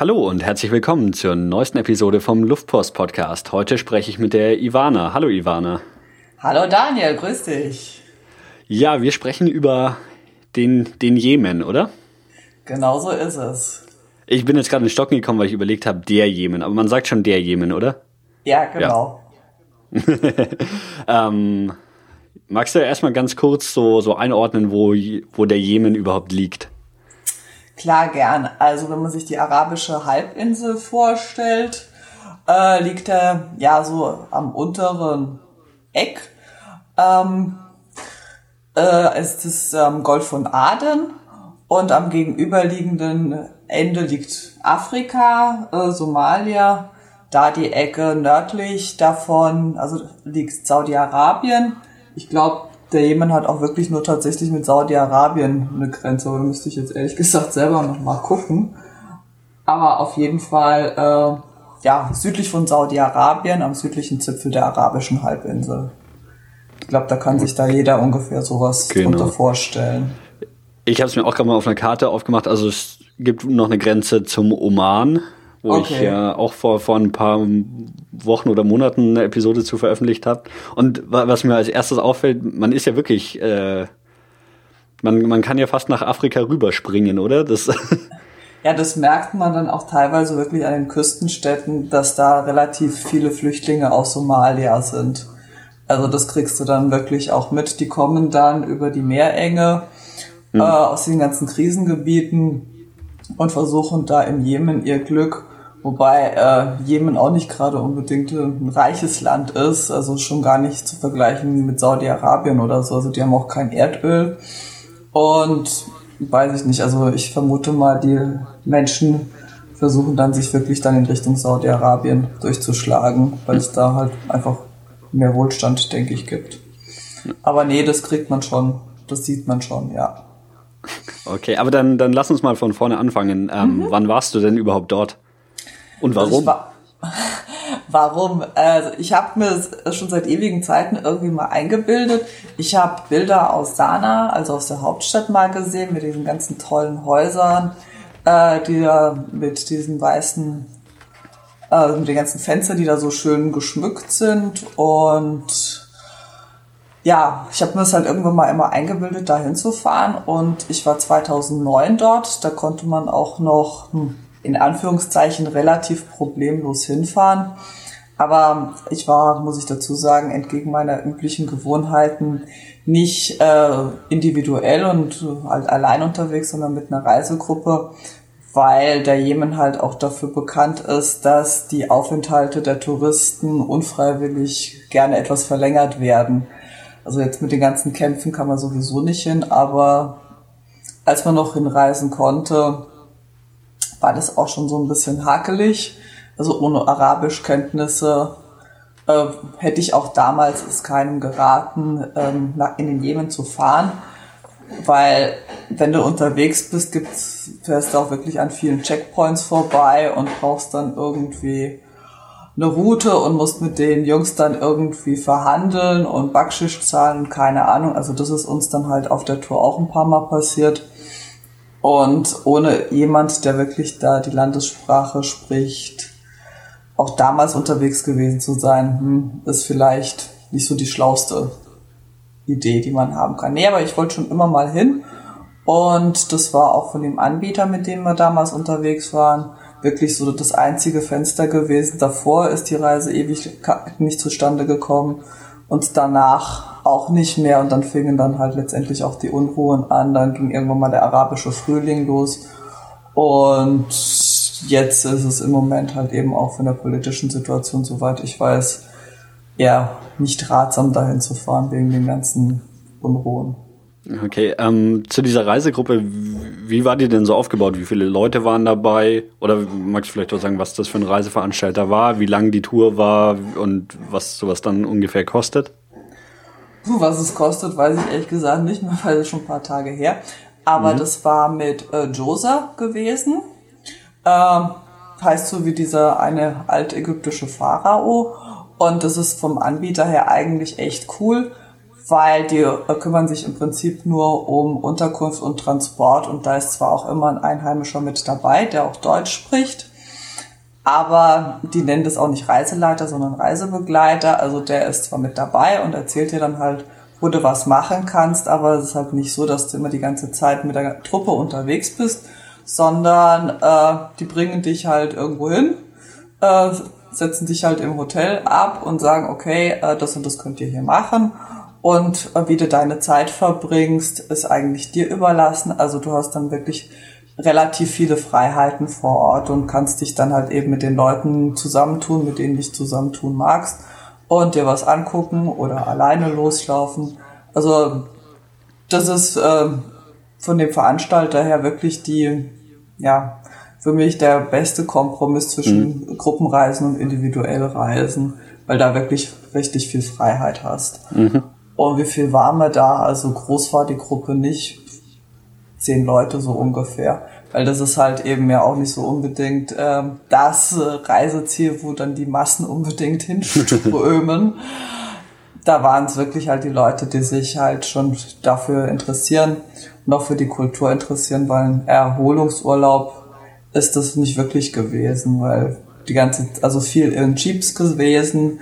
Hallo und herzlich willkommen zur neuesten Episode vom Luftpost Podcast. Heute spreche ich mit der Ivana. Hallo Ivana. Hallo Daniel, grüß dich. Ja, wir sprechen über den, den Jemen, oder? Genau so ist es. Ich bin jetzt gerade in Stocken gekommen, weil ich überlegt habe, der Jemen. Aber man sagt schon der Jemen, oder? Ja, genau. Ja. ähm, magst du erstmal ganz kurz so, so einordnen, wo, wo der Jemen überhaupt liegt? Klar, gern. Also wenn man sich die arabische Halbinsel vorstellt, äh, liegt er ja so am unteren Eck. Ähm, äh, ist das ähm, Golf von Aden und am gegenüberliegenden Ende liegt Afrika, äh, Somalia, da die Ecke nördlich davon, also liegt Saudi-Arabien. Ich glaube, der Jemen hat auch wirklich nur tatsächlich mit Saudi-Arabien eine Grenze, aber da müsste ich jetzt ehrlich gesagt selber noch mal gucken. Aber auf jeden Fall, äh, ja, südlich von Saudi-Arabien, am südlichen Zipfel der arabischen Halbinsel. Ich glaube, da kann sich da jeder ungefähr sowas genau. drunter vorstellen. Ich habe es mir auch gerade mal auf einer Karte aufgemacht. Also es gibt noch eine Grenze zum Oman wo okay. ich ja auch vor, vor ein paar Wochen oder Monaten eine Episode zu veröffentlicht habe. Und was mir als erstes auffällt, man ist ja wirklich, äh, man, man kann ja fast nach Afrika rüberspringen, oder? Das ja, das merkt man dann auch teilweise wirklich an den Küstenstädten, dass da relativ viele Flüchtlinge aus Somalia sind. Also das kriegst du dann wirklich auch mit. Die kommen dann über die Meerenge mhm. äh, aus den ganzen Krisengebieten und versuchen da im Jemen ihr Glück Wobei äh, Jemen auch nicht gerade unbedingt ein reiches Land ist, also schon gar nicht zu vergleichen mit Saudi-Arabien oder so. Also die haben auch kein Erdöl. Und weiß ich nicht, also ich vermute mal, die Menschen versuchen dann sich wirklich dann in Richtung Saudi-Arabien durchzuschlagen, weil es da halt einfach mehr Wohlstand, denke ich, gibt. Aber nee, das kriegt man schon, das sieht man schon, ja. Okay, aber dann, dann lass uns mal von vorne anfangen. Ähm, mhm. Wann warst du denn überhaupt dort? Und warum? Also war, warum? Also ich habe mir das schon seit ewigen Zeiten irgendwie mal eingebildet. Ich habe Bilder aus Sanaa, also aus der Hauptstadt mal gesehen, mit diesen ganzen tollen Häusern, äh, die da mit diesen weißen, äh, mit den ganzen Fenstern, die da so schön geschmückt sind. Und ja, ich habe mir das halt irgendwann mal immer eingebildet, da hinzufahren. Und ich war 2009 dort. Da konnte man auch noch hm, in Anführungszeichen relativ problemlos hinfahren. Aber ich war, muss ich dazu sagen, entgegen meiner üblichen Gewohnheiten nicht äh, individuell und halt allein unterwegs, sondern mit einer Reisegruppe, weil der Jemen halt auch dafür bekannt ist, dass die Aufenthalte der Touristen unfreiwillig gerne etwas verlängert werden. Also jetzt mit den ganzen Kämpfen kann man sowieso nicht hin, aber als man noch hinreisen konnte, war das auch schon so ein bisschen hakelig. Also ohne Arabischkenntnisse äh, hätte ich auch damals es keinem geraten, ähm, in den Jemen zu fahren. Weil wenn du unterwegs bist, gibt's, fährst du auch wirklich an vielen Checkpoints vorbei und brauchst dann irgendwie eine Route und musst mit den Jungs dann irgendwie verhandeln und Backschisch zahlen, keine Ahnung. Also das ist uns dann halt auf der Tour auch ein paar Mal passiert. Und ohne jemand, der wirklich da die Landessprache spricht, auch damals unterwegs gewesen zu sein, hm, ist vielleicht nicht so die schlauste Idee, die man haben kann. Nee, aber ich wollte schon immer mal hin. Und das war auch von dem Anbieter, mit dem wir damals unterwegs waren, wirklich so das einzige Fenster gewesen. Davor ist die Reise ewig nicht zustande gekommen und danach auch nicht mehr. Und dann fingen dann halt letztendlich auch die Unruhen an. Dann ging irgendwann mal der arabische Frühling los. Und jetzt ist es im Moment halt eben auch von der politischen Situation, soweit ich weiß, eher nicht ratsam dahin zu fahren wegen den ganzen Unruhen. Okay, ähm, zu dieser Reisegruppe, wie war die denn so aufgebaut? Wie viele Leute waren dabei? Oder magst du vielleicht auch sagen, was das für ein Reiseveranstalter war, wie lang die Tour war und was sowas dann ungefähr kostet? Was es kostet, weiß ich ehrlich gesagt nicht mehr, weil es schon ein paar Tage her. Aber mhm. das war mit äh, Josa gewesen. Ähm, heißt so wie dieser eine altägyptische Pharao. Und das ist vom Anbieter her eigentlich echt cool weil die äh, kümmern sich im Prinzip nur um Unterkunft und Transport und da ist zwar auch immer ein Einheimischer mit dabei, der auch Deutsch spricht, aber die nennen das auch nicht Reiseleiter, sondern Reisebegleiter. Also der ist zwar mit dabei und erzählt dir dann halt, wo du was machen kannst, aber es ist halt nicht so, dass du immer die ganze Zeit mit der Truppe unterwegs bist, sondern äh, die bringen dich halt irgendwo hin, äh, setzen dich halt im Hotel ab und sagen, okay, äh, das und das könnt ihr hier machen. Und äh, wie du deine Zeit verbringst, ist eigentlich dir überlassen. Also du hast dann wirklich relativ viele Freiheiten vor Ort und kannst dich dann halt eben mit den Leuten zusammentun, mit denen du dich zusammentun magst und dir was angucken oder alleine loslaufen. Also das ist äh, von dem Veranstalter her wirklich die, ja, für mich der beste Kompromiss zwischen mhm. Gruppenreisen und individuelle Reisen, weil da wirklich richtig viel Freiheit hast. Mhm. Und wie viel waren wir da? Also groß war die Gruppe nicht zehn Leute so ungefähr. Weil das ist halt eben ja auch nicht so unbedingt ähm, das äh, Reiseziel, wo dann die Massen unbedingt hinströmen. da waren es wirklich halt die Leute, die sich halt schon dafür interessieren auch für die Kultur interessieren, weil ein Erholungsurlaub ist das nicht wirklich gewesen, weil die ganze, also viel in Jeeps gewesen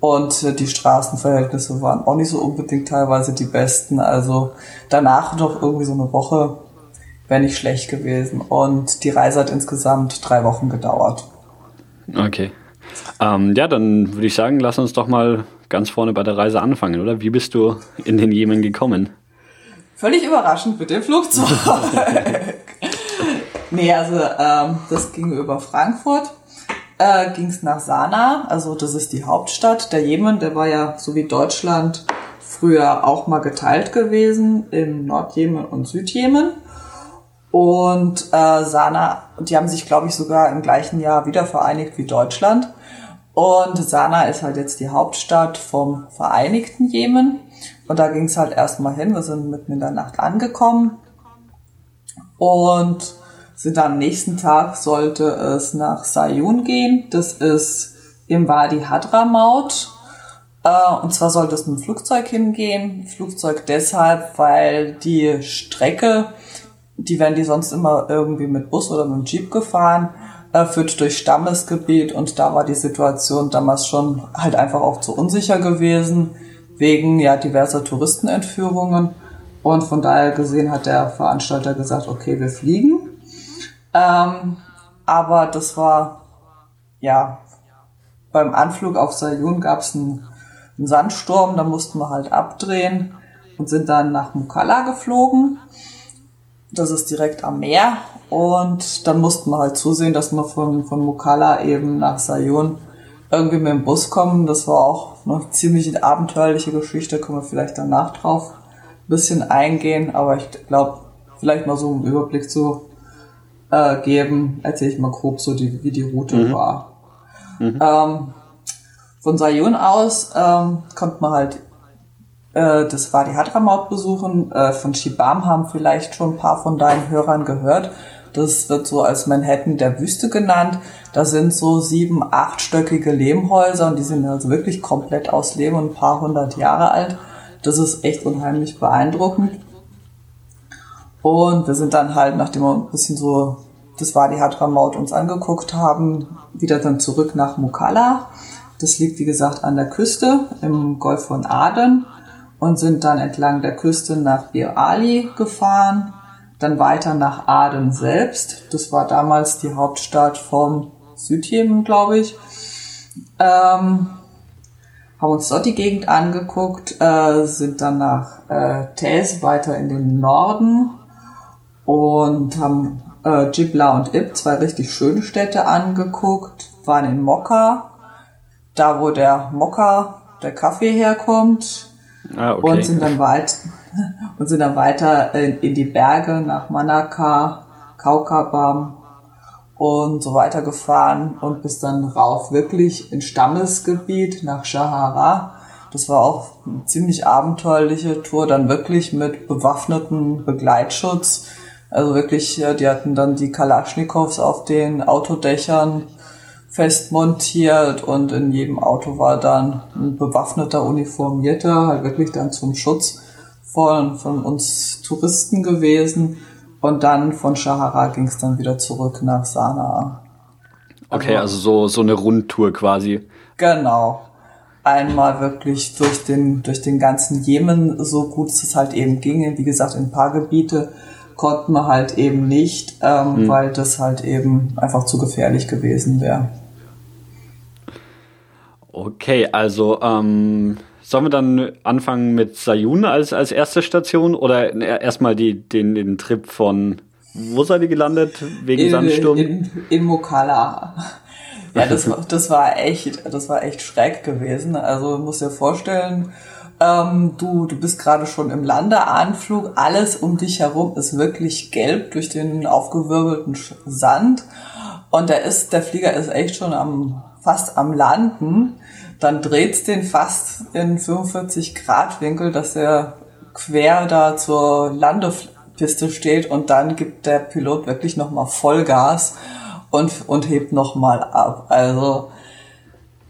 und die Straßenverhältnisse waren auch nicht so unbedingt teilweise die besten. Also danach noch irgendwie so eine Woche wäre nicht schlecht gewesen. Und die Reise hat insgesamt drei Wochen gedauert. Okay. Ähm, ja, dann würde ich sagen, lass uns doch mal ganz vorne bei der Reise anfangen, oder? Wie bist du in den Jemen gekommen? Völlig überraschend mit dem Flugzeug. nee, also ähm, das ging über Frankfurt äh, ging es nach Sanaa, also das ist die Hauptstadt. Der Jemen, der war ja so wie Deutschland früher auch mal geteilt gewesen in Nordjemen und Südjemen. Und äh, Sanaa, die haben sich, glaube ich, sogar im gleichen Jahr wieder vereinigt wie Deutschland. Und Sanaa ist halt jetzt die Hauptstadt vom Vereinigten Jemen. Und da ging es halt erstmal hin. Wir sind mitten in der Nacht angekommen. Und sind am nächsten Tag sollte es nach Sayun gehen. Das ist im Wadi Hadramaut. Äh, und zwar sollte es mit dem Flugzeug hingehen. Flugzeug deshalb, weil die Strecke, die werden die sonst immer irgendwie mit Bus oder mit dem Jeep gefahren, äh, führt durch Stammesgebiet und da war die Situation damals schon halt einfach auch zu unsicher gewesen, wegen ja diverser Touristenentführungen. Und von daher gesehen hat der Veranstalter gesagt, okay, wir fliegen. Ähm, aber das war, ja, beim Anflug auf Sayun gab es einen, einen, Sandsturm, da mussten wir halt abdrehen und sind dann nach Mukalla geflogen. Das ist direkt am Meer und dann mussten wir halt zusehen, dass wir von, von Mukalla eben nach Sayun irgendwie mit dem Bus kommen. Das war auch eine ziemlich abenteuerliche Geschichte, können wir vielleicht danach drauf ein bisschen eingehen, aber ich glaube, vielleicht mal so einen Überblick zu äh, geben, erzähle ich mal grob so, die, wie die Route mhm. war. Mhm. Ähm, von Sayun aus ähm, konnte man halt äh, das Wadi Hadramaut besuchen. Äh, von Shibam haben vielleicht schon ein paar von deinen Hörern gehört. Das wird so als Manhattan der Wüste genannt. Da sind so sieben, achtstöckige Lehmhäuser und die sind also wirklich komplett aus Lehm und ein paar hundert Jahre alt. Das ist echt unheimlich beeindruckend. Und wir sind dann halt, nachdem wir ein bisschen so, das war die Hadramaut uns angeguckt haben, wieder dann zurück nach Mukalla. Das liegt, wie gesagt, an der Küste im Golf von Aden und sind dann entlang der Küste nach Bir Ali gefahren, dann weiter nach Aden selbst. Das war damals die Hauptstadt vom Südjemen, glaube ich. Ähm, haben uns dort die Gegend angeguckt, äh, sind dann nach äh, Tez weiter in den Norden und haben äh, Jibla und Ib, zwei richtig schöne Städte angeguckt, waren in Mokka, da wo der Mokka, der Kaffee herkommt ah, okay. und sind dann weit und sind dann weiter in, in die Berge nach Manaka, Kaukabam und so weiter gefahren und bis dann rauf wirklich in Stammesgebiet nach Shahara. Das war auch eine ziemlich abenteuerliche Tour, dann wirklich mit bewaffneten Begleitschutz also wirklich, die hatten dann die Kalaschnikows auf den Autodächern fest montiert und in jedem Auto war dann ein bewaffneter Uniformierter, halt wirklich dann zum Schutz von, von uns Touristen gewesen. Und dann von Shahara ging es dann wieder zurück nach Sanaa. Okay, also, also so, so eine Rundtour quasi. Genau. Einmal wirklich durch den, durch den ganzen Jemen, so gut es halt eben ging. Wie gesagt, in ein paar Gebiete konnten wir halt eben nicht, ähm, hm. weil das halt eben einfach zu gefährlich gewesen wäre. Okay, also ähm, sollen wir dann anfangen mit Sayun als, als erste Station oder erstmal die, den, den Trip von wo seid ihr gelandet? Wegen in, Sandsturm? In, in Mokala. Ja, das, das war echt, das war echt schräg gewesen. Also, du musst dir vorstellen, ähm, du, du bist gerade schon im Landeanflug, alles um dich herum ist wirklich gelb durch den aufgewirbelten Sand. Und der ist, der Flieger ist echt schon am, fast am Landen. Dann dreht's den fast in 45 Grad Winkel, dass er quer da zur Landepiste steht und dann gibt der Pilot wirklich nochmal Vollgas und, und hebt nochmal ab. Also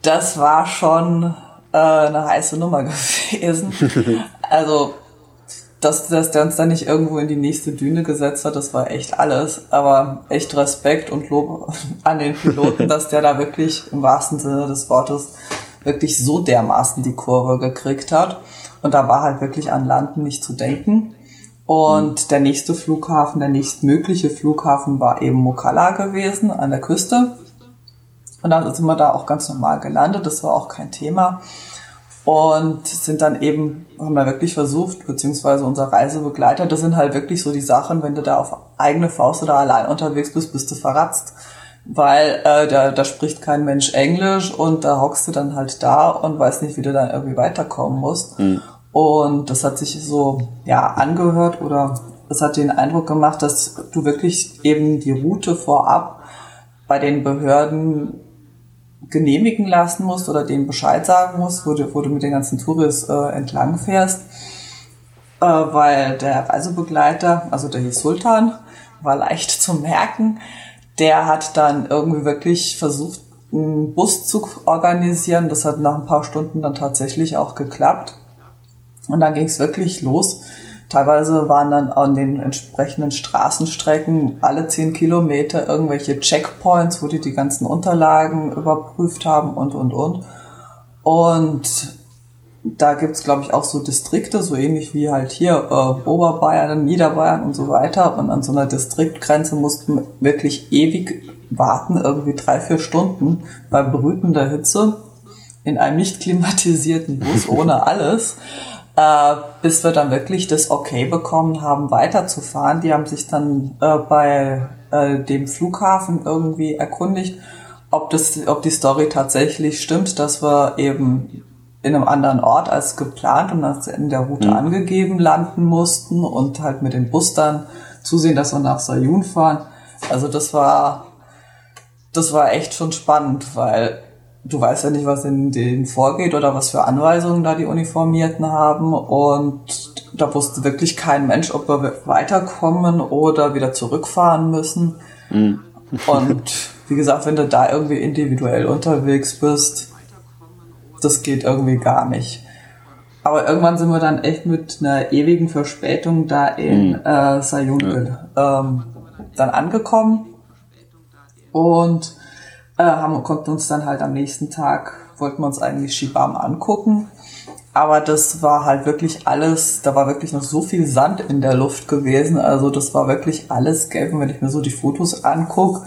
das war schon äh, eine heiße Nummer gewesen. also dass, dass der uns dann nicht irgendwo in die nächste Düne gesetzt hat, das war echt alles. Aber echt Respekt und Lob an den Piloten, dass der da wirklich im wahrsten Sinne des Wortes wirklich so dermaßen die Kurve gekriegt hat. Und da war halt wirklich an Landen nicht zu denken. Und mhm. der nächste Flughafen, der nächstmögliche Flughafen war eben Mokalla gewesen, an der Küste. Und dann sind wir da auch ganz normal gelandet, das war auch kein Thema. Und sind dann eben, haben wir wirklich versucht, beziehungsweise unser Reisebegleiter, das sind halt wirklich so die Sachen, wenn du da auf eigene Faust oder allein unterwegs bist, bist du verratzt weil äh, da, da spricht kein Mensch Englisch und da hockst du dann halt da und weißt nicht, wie du dann irgendwie weiterkommen musst. Mhm. Und das hat sich so ja angehört oder es hat den Eindruck gemacht, dass du wirklich eben die Route vorab bei den Behörden genehmigen lassen musst oder denen Bescheid sagen musst, wo du, wo du mit den ganzen Touris äh, entlang fährst, äh, weil der Reisebegleiter, also der Sultan, war leicht zu merken, der hat dann irgendwie wirklich versucht, einen Bus zu organisieren. Das hat nach ein paar Stunden dann tatsächlich auch geklappt. Und dann ging es wirklich los. Teilweise waren dann an den entsprechenden Straßenstrecken alle zehn Kilometer irgendwelche Checkpoints, wo die die ganzen Unterlagen überprüft haben und, und, und. Und da gibt's glaube ich, auch so Distrikte, so ähnlich wie halt hier äh, Oberbayern, Niederbayern und so weiter. Und an so einer Distriktgrenze mussten wirklich ewig warten, irgendwie drei, vier Stunden bei brütender Hitze in einem nicht klimatisierten Bus ohne alles, äh, bis wir dann wirklich das Okay bekommen haben, weiterzufahren. Die haben sich dann äh, bei äh, dem Flughafen irgendwie erkundigt, ob das, ob die Story tatsächlich stimmt, dass wir eben in einem anderen Ort als geplant und als in der Route mhm. angegeben landen mussten und halt mit den Bus dann zusehen, dass wir nach Sayun fahren. Also das war, das war echt schon spannend, weil du weißt ja nicht, was in denen vorgeht oder was für Anweisungen da die Uniformierten haben und da wusste wirklich kein Mensch, ob wir weiterkommen oder wieder zurückfahren müssen. Mhm. und wie gesagt, wenn du da irgendwie individuell unterwegs bist, das geht irgendwie gar nicht. Aber irgendwann sind wir dann echt mit einer ewigen Verspätung da in mhm. äh, Sayun ja. ähm, dann angekommen und äh, haben, konnten uns dann halt am nächsten Tag, wollten wir uns eigentlich Shibam angucken. Aber das war halt wirklich alles, da war wirklich noch so viel Sand in der Luft gewesen. Also das war wirklich alles gelb. Und wenn ich mir so die Fotos angucke,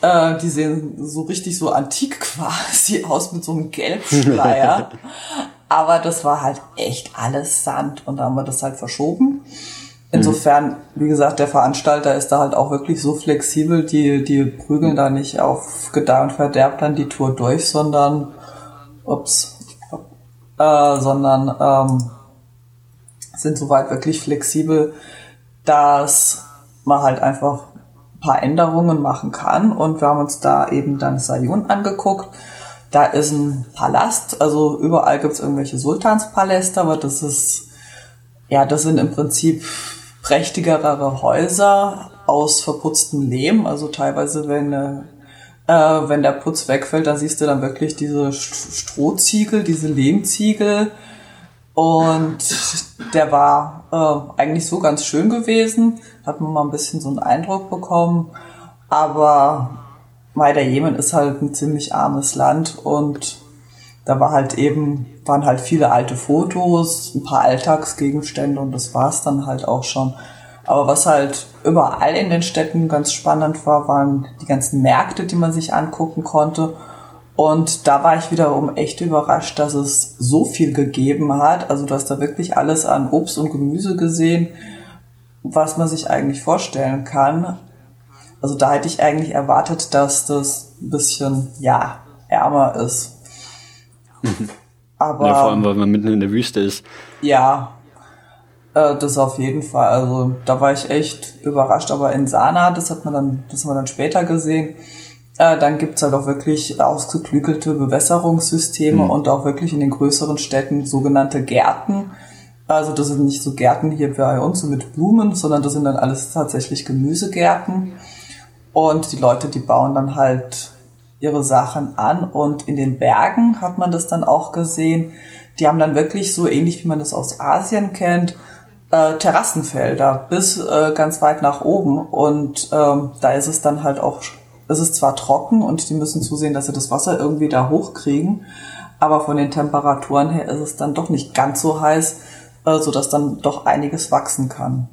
äh, die sehen so richtig so antik quasi aus mit so einem Gelbschleier. Aber das war halt echt alles Sand und da haben wir das halt verschoben. Insofern, wie gesagt, der Veranstalter ist da halt auch wirklich so flexibel, die, die prügeln da nicht auf Gedeih und Verderb dann die Tour durch, sondern, ups, äh, sondern ähm, sind soweit wirklich flexibel, dass man halt einfach paar Änderungen machen kann. Und wir haben uns da eben dann Sayun angeguckt. Da ist ein Palast, also überall gibt's irgendwelche Sultanspaläste, aber das ist, ja, das sind im Prinzip prächtigere Häuser aus verputztem Lehm. Also teilweise, wenn, äh, wenn der Putz wegfällt, dann siehst du dann wirklich diese Strohziegel, diese Lehmziegel. Und der war äh, eigentlich so ganz schön gewesen hat man mal ein bisschen so einen Eindruck bekommen. Aber weil der Jemen ist halt ein ziemlich armes Land und da war halt eben, waren halt viele alte Fotos, ein paar Alltagsgegenstände und das war's dann halt auch schon. Aber was halt überall in den Städten ganz spannend war, waren die ganzen Märkte, die man sich angucken konnte. Und da war ich wiederum echt überrascht, dass es so viel gegeben hat. Also du hast da wirklich alles an Obst und Gemüse gesehen, was man sich eigentlich vorstellen kann. Also da hätte ich eigentlich erwartet, dass das ein bisschen, ja, ärmer ist. Aber, ja, vor allem, weil man mitten in der Wüste ist. Ja, äh, das auf jeden Fall. Also da war ich echt überrascht. Aber in Sana, das hat man dann, das haben wir dann später gesehen, äh, dann gibt's halt auch wirklich ausgeklügelte Bewässerungssysteme mhm. und auch wirklich in den größeren Städten sogenannte Gärten. Also das sind nicht so Gärten hier bei uns so mit Blumen, sondern das sind dann alles tatsächlich Gemüsegärten. Und die Leute, die bauen dann halt ihre Sachen an. Und in den Bergen hat man das dann auch gesehen. Die haben dann wirklich so ähnlich wie man das aus Asien kennt, äh, Terrassenfelder bis äh, ganz weit nach oben. Und ähm, da ist es dann halt auch, es ist zwar trocken und die müssen zusehen, dass sie das Wasser irgendwie da hochkriegen, aber von den Temperaturen her ist es dann doch nicht ganz so heiß, äh, sodass dann doch einiges wachsen kann.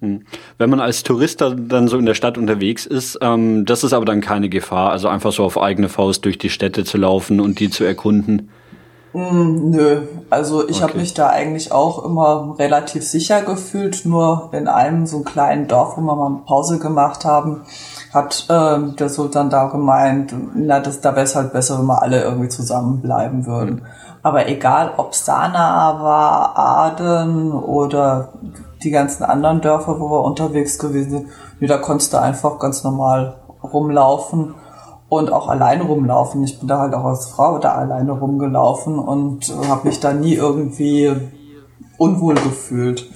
Hm. Wenn man als Tourist dann so in der Stadt unterwegs ist, ähm, das ist aber dann keine Gefahr, also einfach so auf eigene Faust durch die Städte zu laufen und die zu erkunden. Mm, nö, also ich okay. habe mich da eigentlich auch immer relativ sicher gefühlt. Nur in einem so einem kleinen Dorf, wo wir mal Pause gemacht haben, hat äh, der Sultan da gemeint, na, das, da wäre es halt besser, wenn wir alle irgendwie zusammenbleiben würden. Mhm. Aber egal, ob Sanaa war, Aden oder die ganzen anderen Dörfer, wo wir unterwegs gewesen sind, nee, da konntest du einfach ganz normal rumlaufen und auch alleine rumlaufen. Ich bin da halt auch als Frau da alleine rumgelaufen und habe mich da nie irgendwie unwohl gefühlt.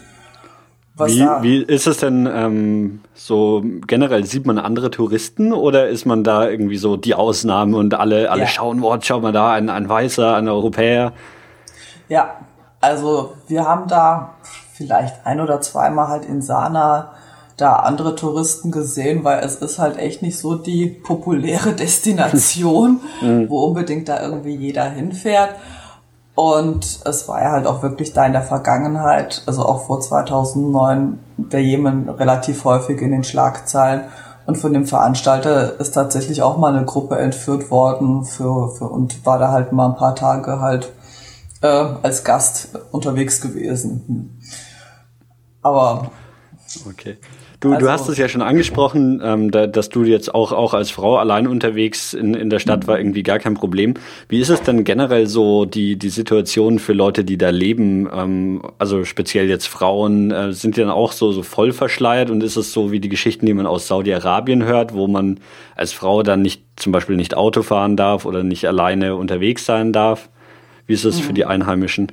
wie, wie ist es denn ähm, so generell? Sieht man andere Touristen oder ist man da irgendwie so die Ausnahme und alle, alle ja. schauen, oh, schau mal da, ein, ein Weißer, ein Europäer? Ja, also wir haben da vielleicht ein oder zweimal halt in Sana da andere Touristen gesehen, weil es ist halt echt nicht so die populäre Destination, mhm. wo unbedingt da irgendwie jeder hinfährt. Und es war ja halt auch wirklich da in der Vergangenheit, also auch vor 2009, der Jemen relativ häufig in den Schlagzeilen. Und von dem Veranstalter ist tatsächlich auch mal eine Gruppe entführt worden für, für und war da halt mal ein paar Tage halt äh, als Gast unterwegs gewesen. Aber okay. Du, also, du hast es ja schon angesprochen, ähm, da, dass du jetzt auch, auch als Frau allein unterwegs in, in der Stadt war irgendwie gar kein Problem. Wie ist es denn generell so die, die Situation für Leute, die da leben? Ähm, also speziell jetzt Frauen, äh, sind die dann auch so, so voll verschleiert und ist es so wie die Geschichten, die man aus Saudi-Arabien hört, wo man als Frau dann nicht zum Beispiel nicht Auto fahren darf oder nicht alleine unterwegs sein darf? Wie ist es mhm. für die Einheimischen?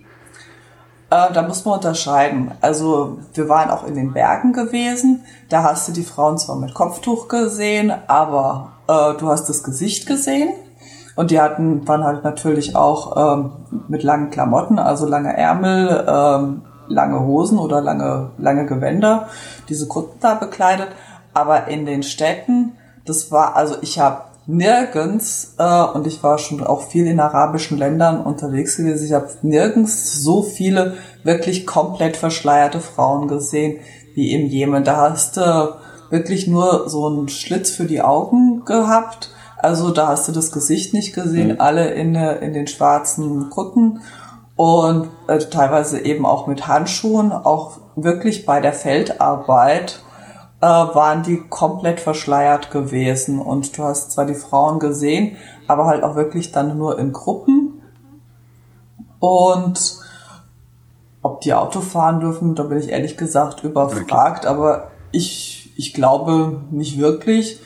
Äh, da muss man unterscheiden. Also wir waren auch in den Bergen gewesen. Da hast du die Frauen zwar mit Kopftuch gesehen, aber äh, du hast das Gesicht gesehen. Und die hatten, waren halt natürlich auch ähm, mit langen Klamotten, also lange Ärmel, ähm, lange Hosen oder lange, lange Gewänder, diese Kutten da bekleidet. Aber in den Städten, das war, also ich habe nirgends, äh, und ich war schon auch viel in arabischen Ländern unterwegs gewesen, ich habe nirgends so viele wirklich komplett verschleierte Frauen gesehen wie im Jemen. Da hast du wirklich nur so einen Schlitz für die Augen gehabt. Also da hast du das Gesicht nicht gesehen, mhm. alle in, in den schwarzen Kutten und äh, teilweise eben auch mit Handschuhen, auch wirklich bei der Feldarbeit äh, waren die komplett verschleiert gewesen. Und du hast zwar die Frauen gesehen, aber halt auch wirklich dann nur in Gruppen. Und ob die Auto fahren dürfen, da bin ich ehrlich gesagt überfragt, okay. aber ich, ich glaube nicht wirklich.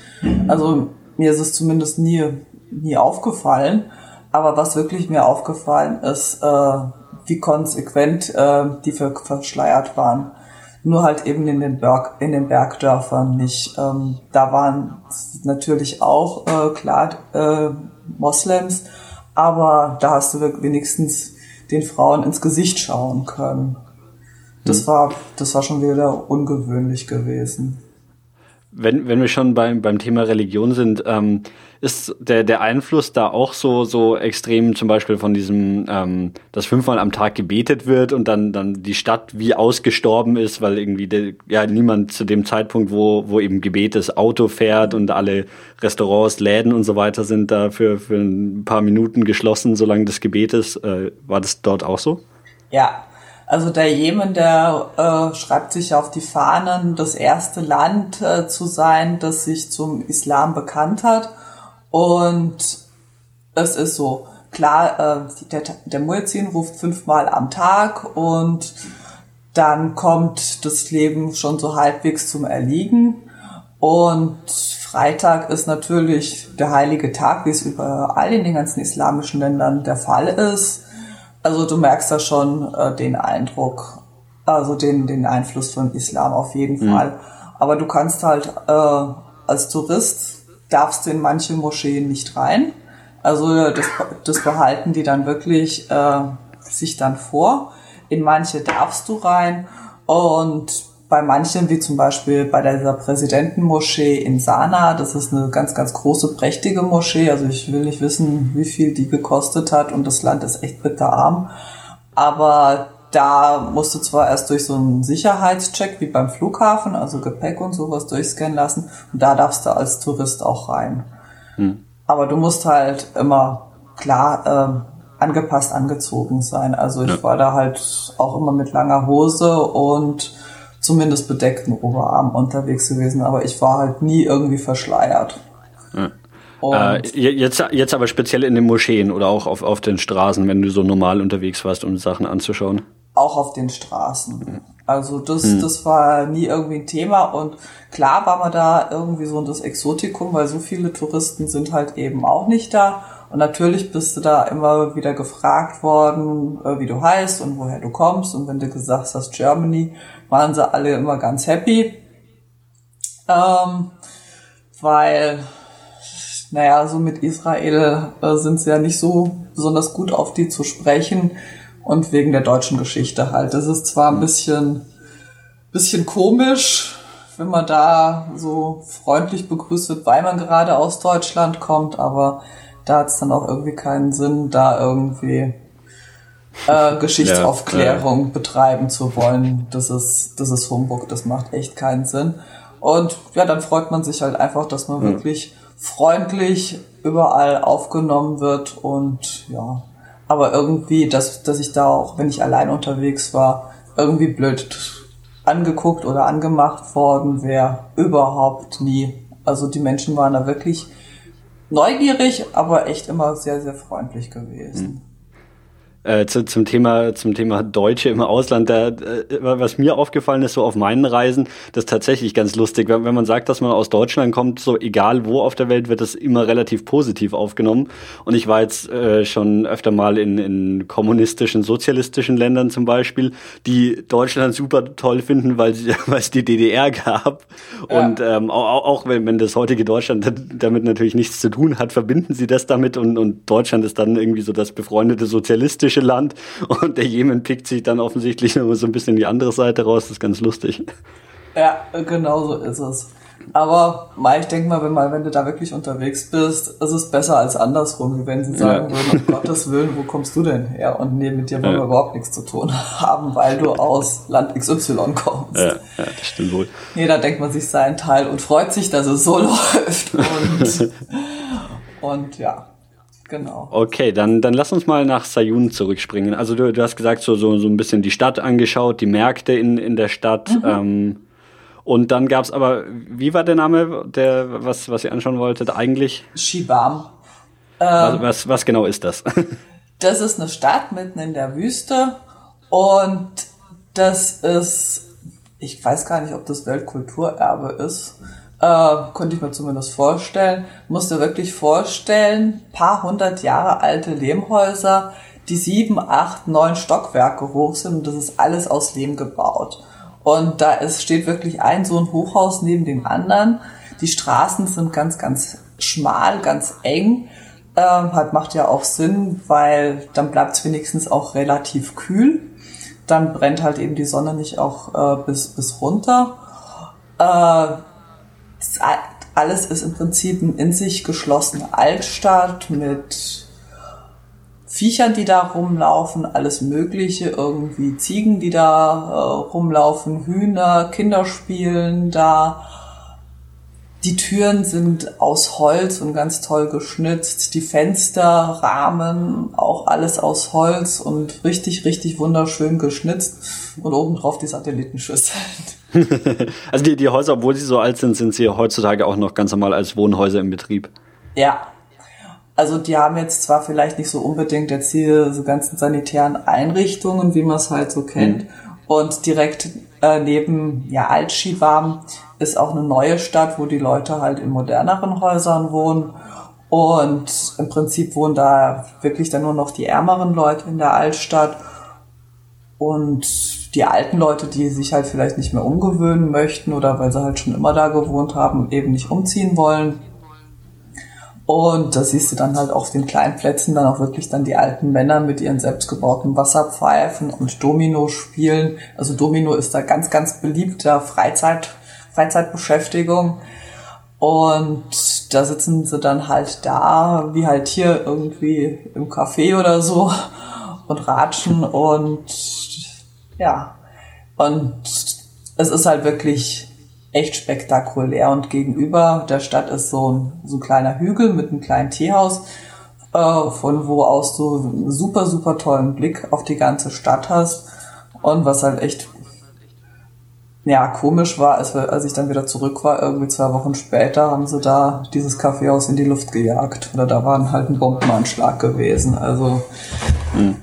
Also mir ist es zumindest nie, nie aufgefallen. Aber was wirklich mir aufgefallen ist, äh, wie konsequent äh, die verschleiert waren nur halt eben in den, Berg, in den Bergdörfern nicht. Ähm, da waren natürlich auch äh, klar äh, Moslems, aber da hast du wenigstens den Frauen ins Gesicht schauen können. Das, mhm. war, das war schon wieder ungewöhnlich gewesen. Wenn, wenn wir schon beim, beim Thema Religion sind, ähm, ist der, der Einfluss da auch so, so extrem, zum Beispiel von diesem, ähm, dass fünfmal am Tag gebetet wird und dann, dann die Stadt wie ausgestorben ist, weil irgendwie der, ja niemand zu dem Zeitpunkt, wo, wo eben Gebet ist, Auto fährt und alle Restaurants, Läden und so weiter sind da für, für ein paar Minuten geschlossen, solange das Gebet ist. Äh, war das dort auch so? Ja, also der Jemen, der äh, schreibt sich auf die Fahnen, das erste Land äh, zu sein, das sich zum Islam bekannt hat. Und es ist so, klar, äh, der, der Muezzin ruft fünfmal am Tag und dann kommt das Leben schon so halbwegs zum Erliegen. Und Freitag ist natürlich der heilige Tag, wie es überall in den ganzen islamischen Ländern der Fall ist. Also du merkst da schon äh, den Eindruck, also den, den Einfluss von Islam auf jeden mhm. Fall. Aber du kannst halt äh, als Tourist darfst du in manche Moscheen nicht rein. Also das, das behalten die dann wirklich äh, sich dann vor. In manche darfst du rein und bei manchen, wie zum Beispiel bei dieser Präsidentenmoschee in Sana, das ist eine ganz, ganz große, prächtige Moschee. Also ich will nicht wissen, wie viel die gekostet hat und das Land ist echt bitterarm. Aber da musst du zwar erst durch so einen Sicherheitscheck wie beim Flughafen, also Gepäck und sowas durchscannen lassen und da darfst du als Tourist auch rein. Hm. Aber du musst halt immer klar ähm, angepasst angezogen sein. Also ich ja. war da halt auch immer mit langer Hose und zumindest bedeckten Oberarm unterwegs gewesen, aber ich war halt nie irgendwie verschleiert. Ja. Äh, jetzt, jetzt aber speziell in den Moscheen oder auch auf, auf den Straßen, wenn du so normal unterwegs warst, um Sachen anzuschauen? Auch auf den Straßen. Also das, hm. das war nie irgendwie ein Thema und klar war man da irgendwie so das Exotikum, weil so viele Touristen sind halt eben auch nicht da. Und natürlich bist du da immer wieder gefragt worden, äh, wie du heißt und woher du kommst. Und wenn du gesagt hast Germany, waren sie alle immer ganz happy. Ähm, weil, naja, so mit Israel äh, sind sie ja nicht so besonders gut auf die zu sprechen. Und wegen der deutschen Geschichte halt. Das ist zwar ein bisschen, bisschen komisch, wenn man da so freundlich begrüßt wird, weil man gerade aus Deutschland kommt, aber da hat es dann auch irgendwie keinen Sinn, da irgendwie äh, Geschichtsaufklärung ja, ja. betreiben zu wollen. Das ist, das ist Humbug, das macht echt keinen Sinn. Und ja, dann freut man sich halt einfach, dass man mhm. wirklich freundlich überall aufgenommen wird und ja, aber irgendwie, dass, dass ich da auch, wenn ich allein unterwegs war, irgendwie blöd angeguckt oder angemacht worden wäre, überhaupt nie. Also die Menschen waren da wirklich neugierig, aber echt immer sehr, sehr freundlich gewesen. Äh, zu, zum Thema zum Thema Deutsche im Ausland, da, äh, was mir aufgefallen ist so auf meinen Reisen, das ist tatsächlich ganz lustig, wenn, wenn man sagt, dass man aus Deutschland kommt, so egal wo auf der Welt, wird das immer relativ positiv aufgenommen. Und ich war jetzt äh, schon öfter mal in, in kommunistischen, sozialistischen Ländern zum Beispiel, die Deutschland super toll finden, weil es die DDR gab. Ja. Und ähm, auch, auch wenn, wenn das heutige Deutschland damit natürlich nichts zu tun hat, verbinden sie das damit und, und Deutschland ist dann irgendwie so das befreundete sozialistische muslimische Land und der Jemen pickt sich dann offensichtlich immer so ein bisschen die andere Seite raus. Das ist ganz lustig. Ja, genau so ist es. Aber ich denke mal, wenn, mal, wenn du da wirklich unterwegs bist, ist es besser als andersrum, wie wenn sie sagen ja. würden, um Gottes Willen, wo kommst du denn her? Und nee, mit dir wollen ja. wir überhaupt nichts zu tun haben, weil du aus Land XY kommst. Ja, ja das stimmt wohl. Nee, da denkt man sich seinen Teil und freut sich, dass es so läuft. Und, und ja, Genau. Okay, dann, dann lass uns mal nach Sayun zurückspringen. Also du, du hast gesagt, so, so, so ein bisschen die Stadt angeschaut, die Märkte in, in der Stadt. Mhm. Ähm, und dann gab's aber, wie war der Name, der, was, was ihr anschauen wolltet eigentlich? Shibam. Ähm, was, was, was genau ist das? das ist eine Stadt mitten in der Wüste und das ist, ich weiß gar nicht, ob das Weltkulturerbe ist. Äh, konnte ich mir zumindest vorstellen. Musste wirklich vorstellen, paar hundert Jahre alte Lehmhäuser, die sieben, acht, neun Stockwerke hoch sind und das ist alles aus Lehm gebaut. Und da ist, steht wirklich ein so ein Hochhaus neben dem anderen. Die Straßen sind ganz, ganz schmal, ganz eng. Ähm, halt macht ja auch Sinn, weil dann bleibt es wenigstens auch relativ kühl. Dann brennt halt eben die Sonne nicht auch äh, bis, bis runter. Äh, alles ist im Prinzip eine in sich geschlossene Altstadt mit Viechern, die da rumlaufen, alles Mögliche, irgendwie Ziegen, die da äh, rumlaufen, Hühner, Kinder spielen da. Die Türen sind aus Holz und ganz toll geschnitzt. Die Fensterrahmen auch alles aus Holz und richtig, richtig wunderschön geschnitzt. Und obendrauf die Satellitenschüsseln. also die, die Häuser, obwohl sie so alt sind, sind sie heutzutage auch noch ganz normal als Wohnhäuser im Betrieb. Ja. Also die haben jetzt zwar vielleicht nicht so unbedingt jetzt hier so ganzen sanitären Einrichtungen, wie man es halt so kennt. Mhm. Und direkt äh, neben ja, Altskibarm ist auch eine neue Stadt, wo die Leute halt in moderneren Häusern wohnen. Und im Prinzip wohnen da wirklich dann nur noch die ärmeren Leute in der Altstadt. Und die alten Leute, die sich halt vielleicht nicht mehr umgewöhnen möchten oder weil sie halt schon immer da gewohnt haben, eben nicht umziehen wollen. Und da siehst du dann halt auf den kleinen Plätzen dann auch wirklich dann die alten Männer mit ihren selbstgebauten Wasserpfeifen und Domino spielen. Also Domino ist da ganz, ganz beliebter Freizeit, Freizeitbeschäftigung. Und da sitzen sie dann halt da, wie halt hier irgendwie im Café oder so und ratschen und ja. Und es ist halt wirklich echt spektakulär und gegenüber der Stadt ist so ein, so ein kleiner Hügel mit einem kleinen Teehaus, äh, von wo aus du einen super, super tollen Blick auf die ganze Stadt hast. Und was halt echt ja, komisch war, als, wir, als ich dann wieder zurück war, irgendwie zwei Wochen später, haben sie da dieses Kaffeehaus in die Luft gejagt. Oder da war halt ein Bombenanschlag gewesen. Also mhm.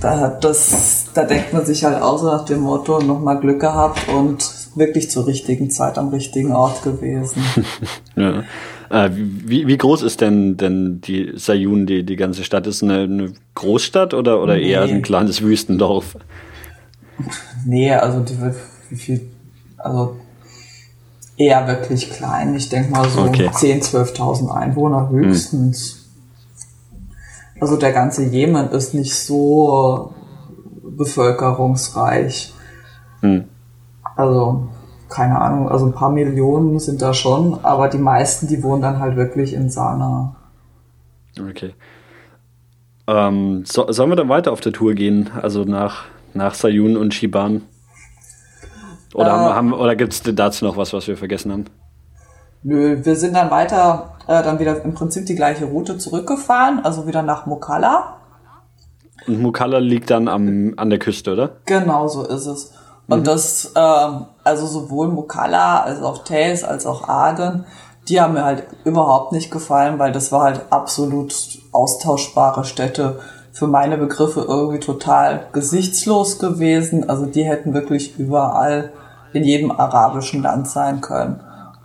da hat das, da denkt man sich halt auch so nach dem Motto, nochmal Glück gehabt und wirklich zur richtigen Zeit am richtigen Ort gewesen. ja. Äh, wie, wie groß ist denn denn die Sayun, die, die ganze Stadt? Ist eine, eine Großstadt oder, oder nee. eher ein kleines Wüstendorf? Nee, also die wird wie viel, also eher wirklich klein. Ich denke mal so okay. 10.000, 12.000 Einwohner höchstens. Hm. Also der ganze Jemen ist nicht so bevölkerungsreich. Hm. Also keine Ahnung, also ein paar Millionen sind da schon, aber die meisten, die wohnen dann halt wirklich in Sana. Okay. Ähm, so, sollen wir dann weiter auf der Tour gehen? Also nach, nach Sayun und Shiban? Oder, äh, haben, haben, oder gibt es dazu noch was, was wir vergessen haben? Nö, wir sind dann weiter, äh, dann wieder im Prinzip die gleiche Route zurückgefahren, also wieder nach Mukalla. Und Mukalla liegt dann am, an der Küste, oder? Genau so ist es. Und mhm. das, ähm, also sowohl Mukalla als auch Tails als auch Aden, die haben mir halt überhaupt nicht gefallen, weil das war halt absolut austauschbare Städte für meine Begriffe irgendwie total gesichtslos gewesen. Also die hätten wirklich überall in jedem arabischen Land sein können.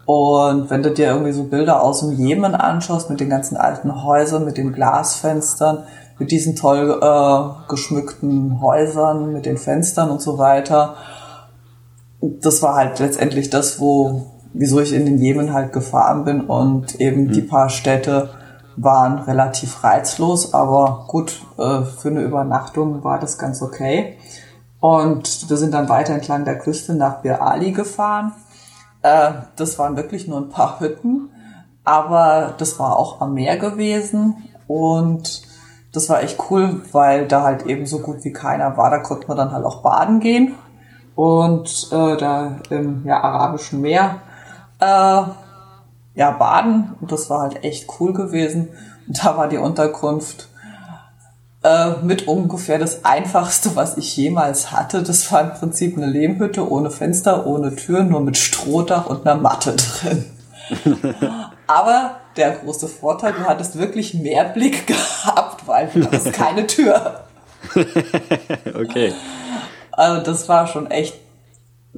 Und wenn du dir irgendwie so Bilder aus dem Jemen anschaust, mit den ganzen alten Häusern, mit den Glasfenstern, mit diesen toll äh, geschmückten Häusern, mit den Fenstern und so weiter, das war halt letztendlich das, wo, wieso ich in den Jemen halt gefahren bin und eben mhm. die paar Städte waren relativ reizlos, aber gut, äh, für eine Übernachtung war das ganz okay. Und wir sind dann weiter entlang der Küste nach Bir Ali gefahren. Äh, das waren wirklich nur ein paar Hütten, aber das war auch am Meer gewesen und das war echt cool, weil da halt eben so gut wie keiner war. Da konnte man dann halt auch baden gehen und äh, da im ja, Arabischen Meer äh, ja, baden. Und das war halt echt cool gewesen. Und da war die Unterkunft äh, mit ungefähr das Einfachste, was ich jemals hatte. Das war im Prinzip eine Lehmhütte ohne Fenster, ohne Tür, nur mit Strohdach und einer Matte drin. Aber der große Vorteil, du hattest wirklich mehr Blick gehabt, weil du hattest keine Tür. okay. Also das war schon echt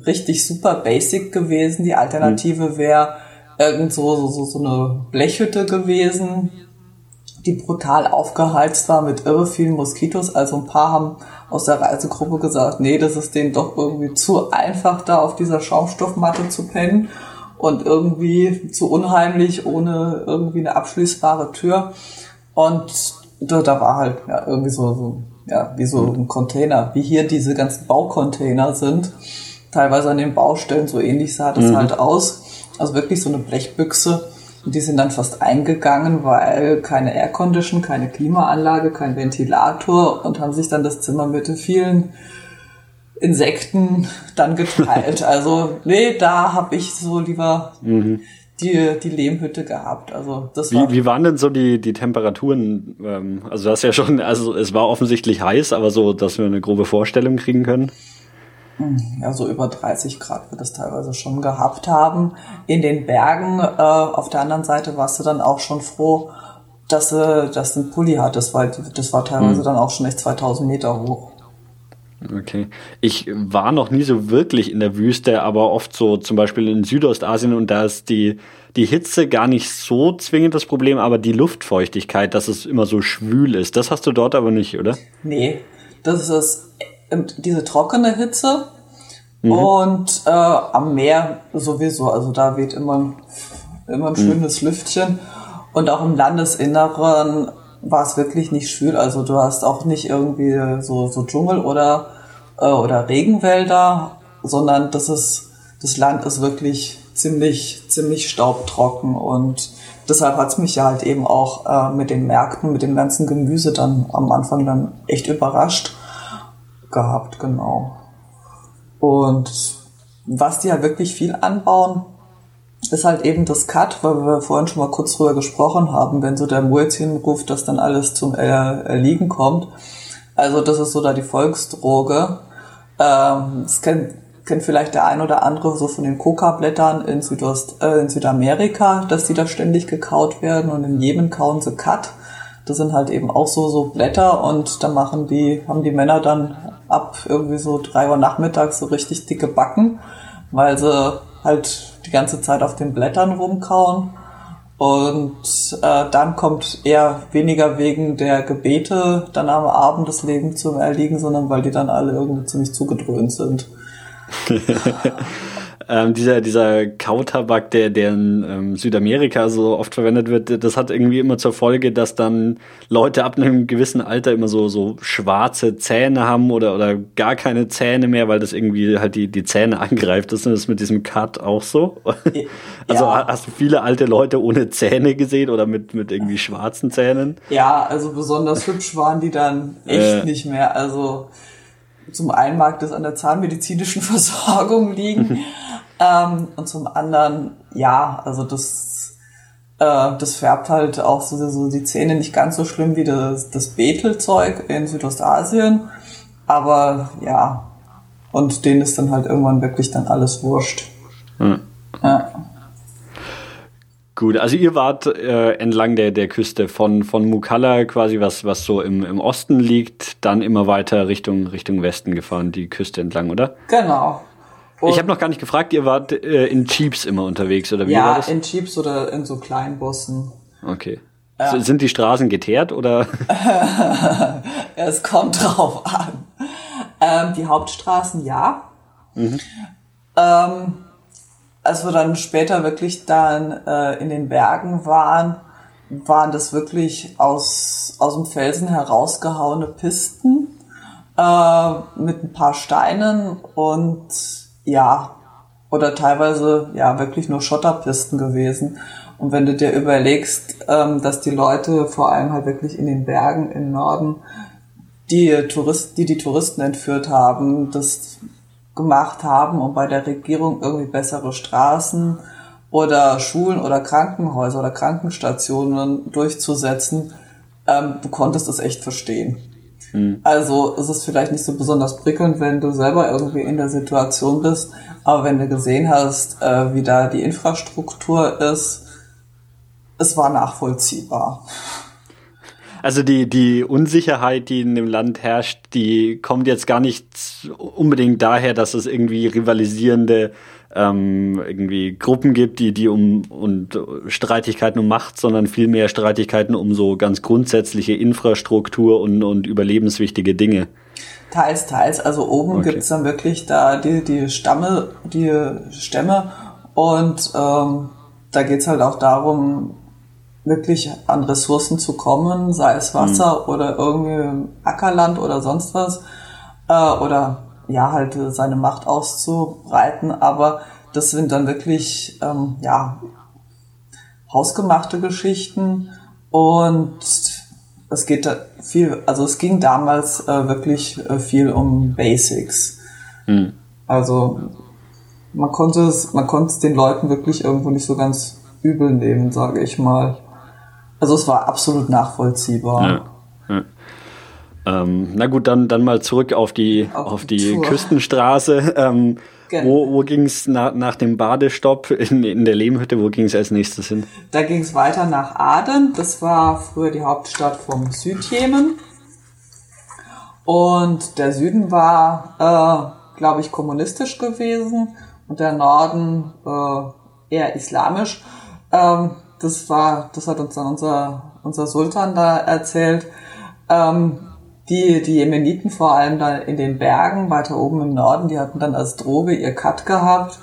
richtig super basic gewesen. Die Alternative mhm. wäre irgend so, so, so eine Blechhütte gewesen, die brutal aufgeheizt war mit irre vielen Moskitos. Also ein paar haben aus der Reisegruppe gesagt, nee, das ist denen doch irgendwie zu einfach, da auf dieser Schaumstoffmatte zu pennen und irgendwie zu unheimlich ohne irgendwie eine abschließbare Tür. Und da, da war halt ja, irgendwie so, so, ja, wie so ein Container, wie hier diese ganzen Baucontainer sind. Teilweise an den Baustellen, so ähnlich sah das mhm. halt aus. Also wirklich so eine Blechbüchse. Und die sind dann fast eingegangen, weil keine Aircondition, keine Klimaanlage, kein Ventilator und haben sich dann das Zimmer mit vielen Insekten dann geteilt. Also nee, da habe ich so lieber mhm. Die, die Lehmhütte gehabt. Also das war wie, wie waren denn so die, die Temperaturen? Ähm, also das ist ja schon, also es war offensichtlich heiß, aber so, dass wir eine grobe Vorstellung kriegen können. Hm, ja, so über 30 Grad wird es teilweise schon gehabt haben. In den Bergen, äh, auf der anderen Seite warst du dann auch schon froh, dass du, dass du einen Pulli hattest, weil das war teilweise mhm. dann auch schon echt 2000 Meter hoch. Okay. Ich war noch nie so wirklich in der Wüste, aber oft so zum Beispiel in Südostasien und da ist die, die Hitze gar nicht so zwingend das Problem, aber die Luftfeuchtigkeit, dass es immer so schwül ist. Das hast du dort aber nicht, oder? Nee, das ist ähm, diese trockene Hitze mhm. und äh, am Meer sowieso. Also da weht immer, immer ein mhm. schönes mhm. Lüftchen. Und auch im Landesinneren war es wirklich nicht schwül. Also du hast auch nicht irgendwie so, so Dschungel oder, äh, oder Regenwälder, sondern das ist, das Land ist wirklich ziemlich, ziemlich staubtrocken und deshalb hat es mich ja halt eben auch äh, mit den Märkten, mit dem ganzen Gemüse dann am Anfang dann echt überrascht gehabt, genau. Und was die halt wirklich viel anbauen, ist halt eben das Cut, weil wir vorhin schon mal kurz drüber gesprochen haben, wenn so der Muezzin ruft, dass dann alles zum Erliegen kommt. Also das ist so da die Volksdroge. Ähm, das kennt, kennt vielleicht der ein oder andere so von den Coca-Blättern in, Südost, äh, in Südamerika, dass die da ständig gekaut werden und in Jemen kauen sie Cut. Das sind halt eben auch so, so Blätter und da machen die, haben die Männer dann ab irgendwie so drei Uhr nachmittags so richtig dicke Backen, weil sie halt die ganze Zeit auf den Blättern rumkauen. Und äh, dann kommt eher weniger wegen der Gebete dann am Abend das Leben zum Erliegen, sondern weil die dann alle irgendwie ziemlich zugedröhnt sind. ähm, dieser, dieser Kautabak, der, der in ähm, Südamerika so oft verwendet wird, das hat irgendwie immer zur Folge, dass dann Leute ab einem gewissen Alter immer so, so schwarze Zähne haben oder, oder gar keine Zähne mehr, weil das irgendwie halt die, die Zähne angreift. Ist das mit diesem Cut auch so? Also ja. hast du viele alte Leute ohne Zähne gesehen oder mit, mit irgendwie schwarzen Zähnen? Ja, also besonders hübsch waren die dann echt äh. nicht mehr. Also zum einen mag das an der zahnmedizinischen Versorgung liegen ähm, und zum anderen, ja, also das, äh, das färbt halt auch so, so die Zähne nicht ganz so schlimm wie das, das Betelzeug in Südostasien. Aber ja, und denen ist dann halt irgendwann wirklich dann alles wurscht. Hm. Ja. Gut, also ihr wart äh, entlang der, der Küste von, von Mukalla quasi, was, was so im, im Osten liegt, dann immer weiter Richtung, Richtung Westen gefahren, die Küste entlang, oder? Genau. Und ich habe noch gar nicht gefragt, ihr wart äh, in Jeeps immer unterwegs, oder wie ja, war das? Ja, in Jeeps oder in so Kleinbussen. Okay. Ja. Sind die Straßen geteert oder? es kommt drauf an. Ähm, die Hauptstraßen ja. Mhm. Ähm, als wir dann später wirklich dann äh, in den Bergen waren, waren das wirklich aus, aus dem Felsen herausgehauene Pisten äh, mit ein paar Steinen und ja, oder teilweise ja wirklich nur Schotterpisten gewesen. Und wenn du dir überlegst, ähm, dass die Leute vor allem halt wirklich in den Bergen im Norden die Touristen, die die Touristen entführt haben, das gemacht haben, um bei der Regierung irgendwie bessere Straßen oder Schulen oder Krankenhäuser oder Krankenstationen durchzusetzen, ähm, du konntest es echt verstehen. Mhm. Also es ist vielleicht nicht so besonders prickelnd, wenn du selber irgendwie in der Situation bist, aber wenn du gesehen hast, äh, wie da die Infrastruktur ist, es war nachvollziehbar. Also die, die Unsicherheit, die in dem Land herrscht, die kommt jetzt gar nicht unbedingt daher, dass es irgendwie rivalisierende ähm, irgendwie Gruppen gibt, die, die um und Streitigkeiten um Macht, sondern vielmehr Streitigkeiten um so ganz grundsätzliche Infrastruktur und, und überlebenswichtige Dinge. Teils, teils. Also oben okay. gibt's dann wirklich da die, die Stamme, die Stämme und ähm, da geht's halt auch darum, wirklich an Ressourcen zu kommen, sei es Wasser mhm. oder irgendwie Ackerland oder sonst was, äh, oder ja, halt seine Macht auszubreiten, aber das sind dann wirklich ähm, ja hausgemachte Geschichten und es geht viel, also es ging damals äh, wirklich äh, viel um Basics. Hm. Also man konnte es, man konnte es den Leuten wirklich irgendwo nicht so ganz übel nehmen, sage ich mal. Also es war absolut nachvollziehbar. Ja. Ja. Ähm, na gut, dann, dann mal zurück auf die, auf, auf die, Küstenstraße. Ähm, genau. Wo, wo ging es na, nach dem Badestopp in, in der Lehmhütte, wo ging es als nächstes hin? Da ging es weiter nach Aden. Das war früher die Hauptstadt vom Südjemen. Und der Süden war, äh, glaube ich, kommunistisch gewesen und der Norden äh, eher islamisch. Ähm, das war, das hat uns dann unser, unser Sultan da erzählt. Ähm, die, die Jemeniten vor allem da in den Bergen, weiter oben im Norden, die hatten dann als Droge ihr Cut gehabt.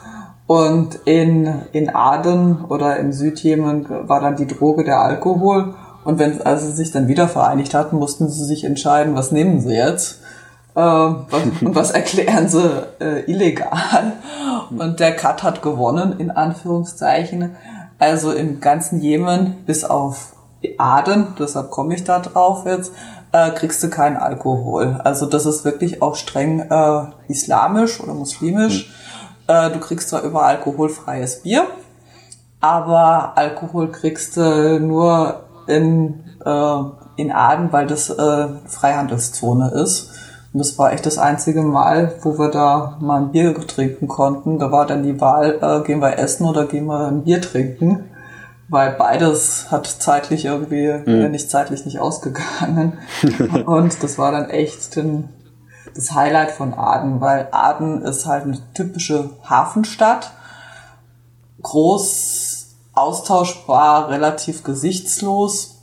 Und in, in Aden oder im Südjemen war dann die Droge der Alkohol. Und wenn als sie sich dann wieder vereinigt hatten, mussten sie sich entscheiden, was nehmen sie jetzt äh, und was erklären sie äh, illegal. Und der Cut hat gewonnen, in Anführungszeichen. Also im ganzen Jemen, bis auf Aden, deshalb komme ich da drauf jetzt, äh, kriegst du keinen Alkohol. Also das ist wirklich auch streng äh, islamisch oder muslimisch. Mhm. Äh, du kriegst zwar über alkoholfreies Bier, aber Alkohol kriegst du nur in, äh, in Aden, weil das äh, Freihandelszone ist. Und das war echt das einzige Mal, wo wir da mal ein Bier trinken konnten. Da war dann die Wahl, äh, gehen wir essen oder gehen wir ein Bier trinken. Weil beides hat zeitlich irgendwie, mhm. nicht zeitlich nicht ausgegangen. Und das war dann echt den, das Highlight von Aden, weil Aden ist halt eine typische Hafenstadt. Groß, austauschbar, relativ gesichtslos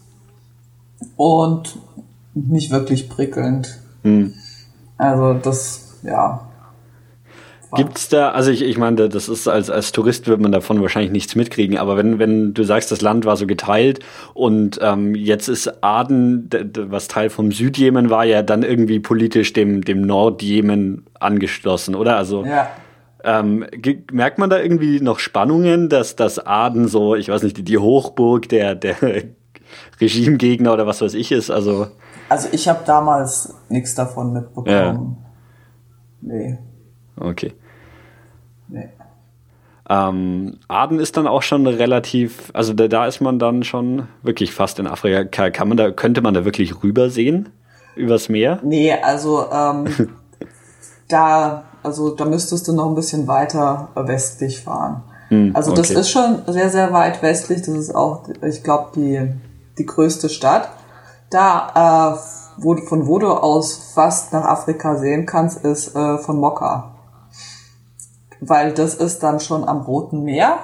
und nicht wirklich prickelnd. Mhm. Also das, ja. Gibt's da, also ich, ich meine, das ist als, als Tourist wird man davon wahrscheinlich nichts mitkriegen, aber wenn, wenn du sagst, das Land war so geteilt und ähm, jetzt ist Aden, was Teil vom Südjemen war, ja dann irgendwie politisch dem, dem Nordjemen angeschlossen, oder? Also ja. Ähm, merkt man da irgendwie noch Spannungen, dass das Aden so, ich weiß nicht, die, die Hochburg der, der Regimegegner oder was weiß ich ist? Also also ich habe damals nichts davon mitbekommen. Ja. Nee. Okay. Nee. Ähm, Aden ist dann auch schon relativ, also da, da ist man dann schon wirklich fast in Afrika. Kann man da, könnte man da wirklich rübersehen? Übers Meer? Nee, also ähm, da, also da müsstest du noch ein bisschen weiter westlich fahren. Hm, also das okay. ist schon sehr, sehr weit westlich. Das ist auch, ich glaube, die, die größte Stadt da, äh, wo, von wo du aus fast nach Afrika sehen kannst, ist äh, von Mokka. Weil das ist dann schon am Roten Meer.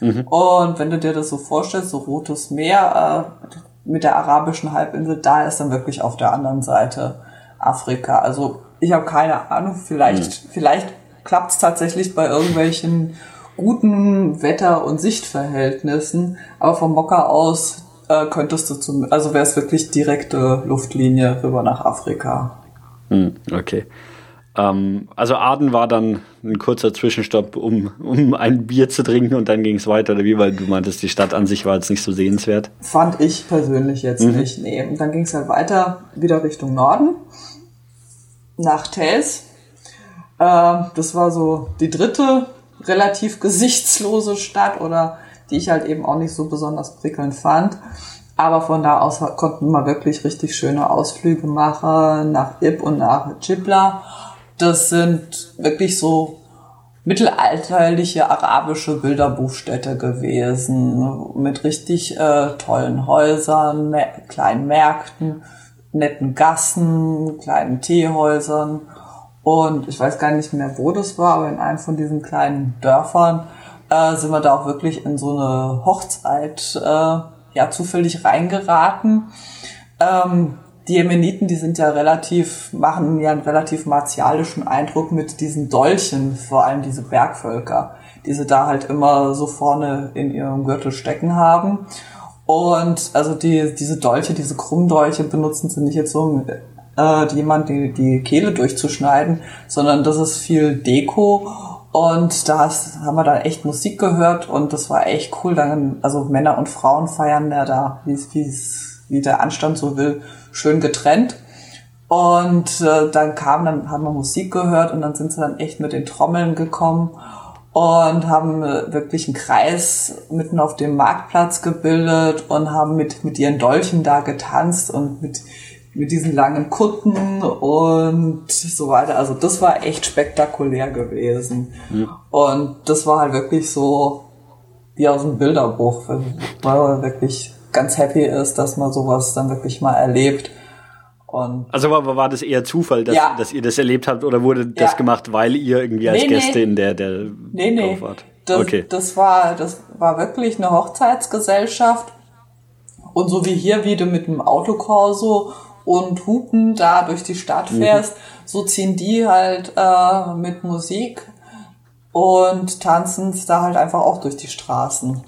Mhm. Und wenn du dir das so vorstellst, so Rotes Meer äh, mit der arabischen Halbinsel, da ist dann wirklich auf der anderen Seite Afrika. Also ich habe keine Ahnung, vielleicht, mhm. vielleicht klappt es tatsächlich bei irgendwelchen guten Wetter- und Sichtverhältnissen, aber vom Mokka aus äh, könntest du zum, also wäre es wirklich direkte Luftlinie rüber nach Afrika. Hm, okay. Ähm, also Aden war dann ein kurzer Zwischenstopp, um, um ein Bier zu trinken und dann ging es weiter, oder wie? Weil du meintest, die Stadt an sich war jetzt nicht so sehenswert. Fand ich persönlich jetzt mhm. nicht, nee. Und dann ging es halt weiter wieder Richtung Norden, nach Tels. Äh, das war so die dritte relativ gesichtslose Stadt oder die ich halt eben auch nicht so besonders prickelnd fand. Aber von da aus konnten wir wirklich richtig schöne Ausflüge machen nach Ib und nach Chibla. Das sind wirklich so mittelalterliche arabische Bilderbuchstädte gewesen mit richtig äh, tollen Häusern, kleinen Märkten, netten Gassen, kleinen Teehäusern und ich weiß gar nicht mehr, wo das war, aber in einem von diesen kleinen Dörfern äh, sind wir da auch wirklich in so eine Hochzeit äh, ja zufällig reingeraten. Ähm, die Jemeniten, die sind ja relativ, machen ja einen relativ martialischen Eindruck mit diesen Dolchen, vor allem diese Bergvölker, die sie da halt immer so vorne in ihrem Gürtel stecken haben. Und also die, diese Dolche, diese Krummdolche benutzen sie nicht jetzt so, um äh, jemand die, die Kehle durchzuschneiden, sondern das ist viel Deko Und da haben wir dann echt Musik gehört und das war echt cool. Dann, also Männer und Frauen feiern ja da, wie es, wie der Anstand so will, schön getrennt. Und äh, dann kam, dann haben wir Musik gehört und dann sind sie dann echt mit den Trommeln gekommen und haben äh, wirklich einen Kreis mitten auf dem Marktplatz gebildet und haben mit, mit ihren Dolchen da getanzt und mit, mit diesen langen Kutten und so weiter. Also das war echt spektakulär gewesen. Ja. Und das war halt wirklich so wie aus dem Bilderbuch, man wirklich ganz happy ist, dass man sowas dann wirklich mal erlebt. Und also war, war das eher Zufall, dass, ja. dass ihr das erlebt habt oder wurde das ja. gemacht, weil ihr irgendwie als nee, Gäste nee. in der der nee, nee. wart? Das, okay. das war das war wirklich eine Hochzeitsgesellschaft und so wie hier, wie du mit dem Autokorso und Hupen da durch die Stadt mhm. fährst, mhm. so ziehen die halt äh, mit Musik und tanzen da halt einfach auch durch die Straßen.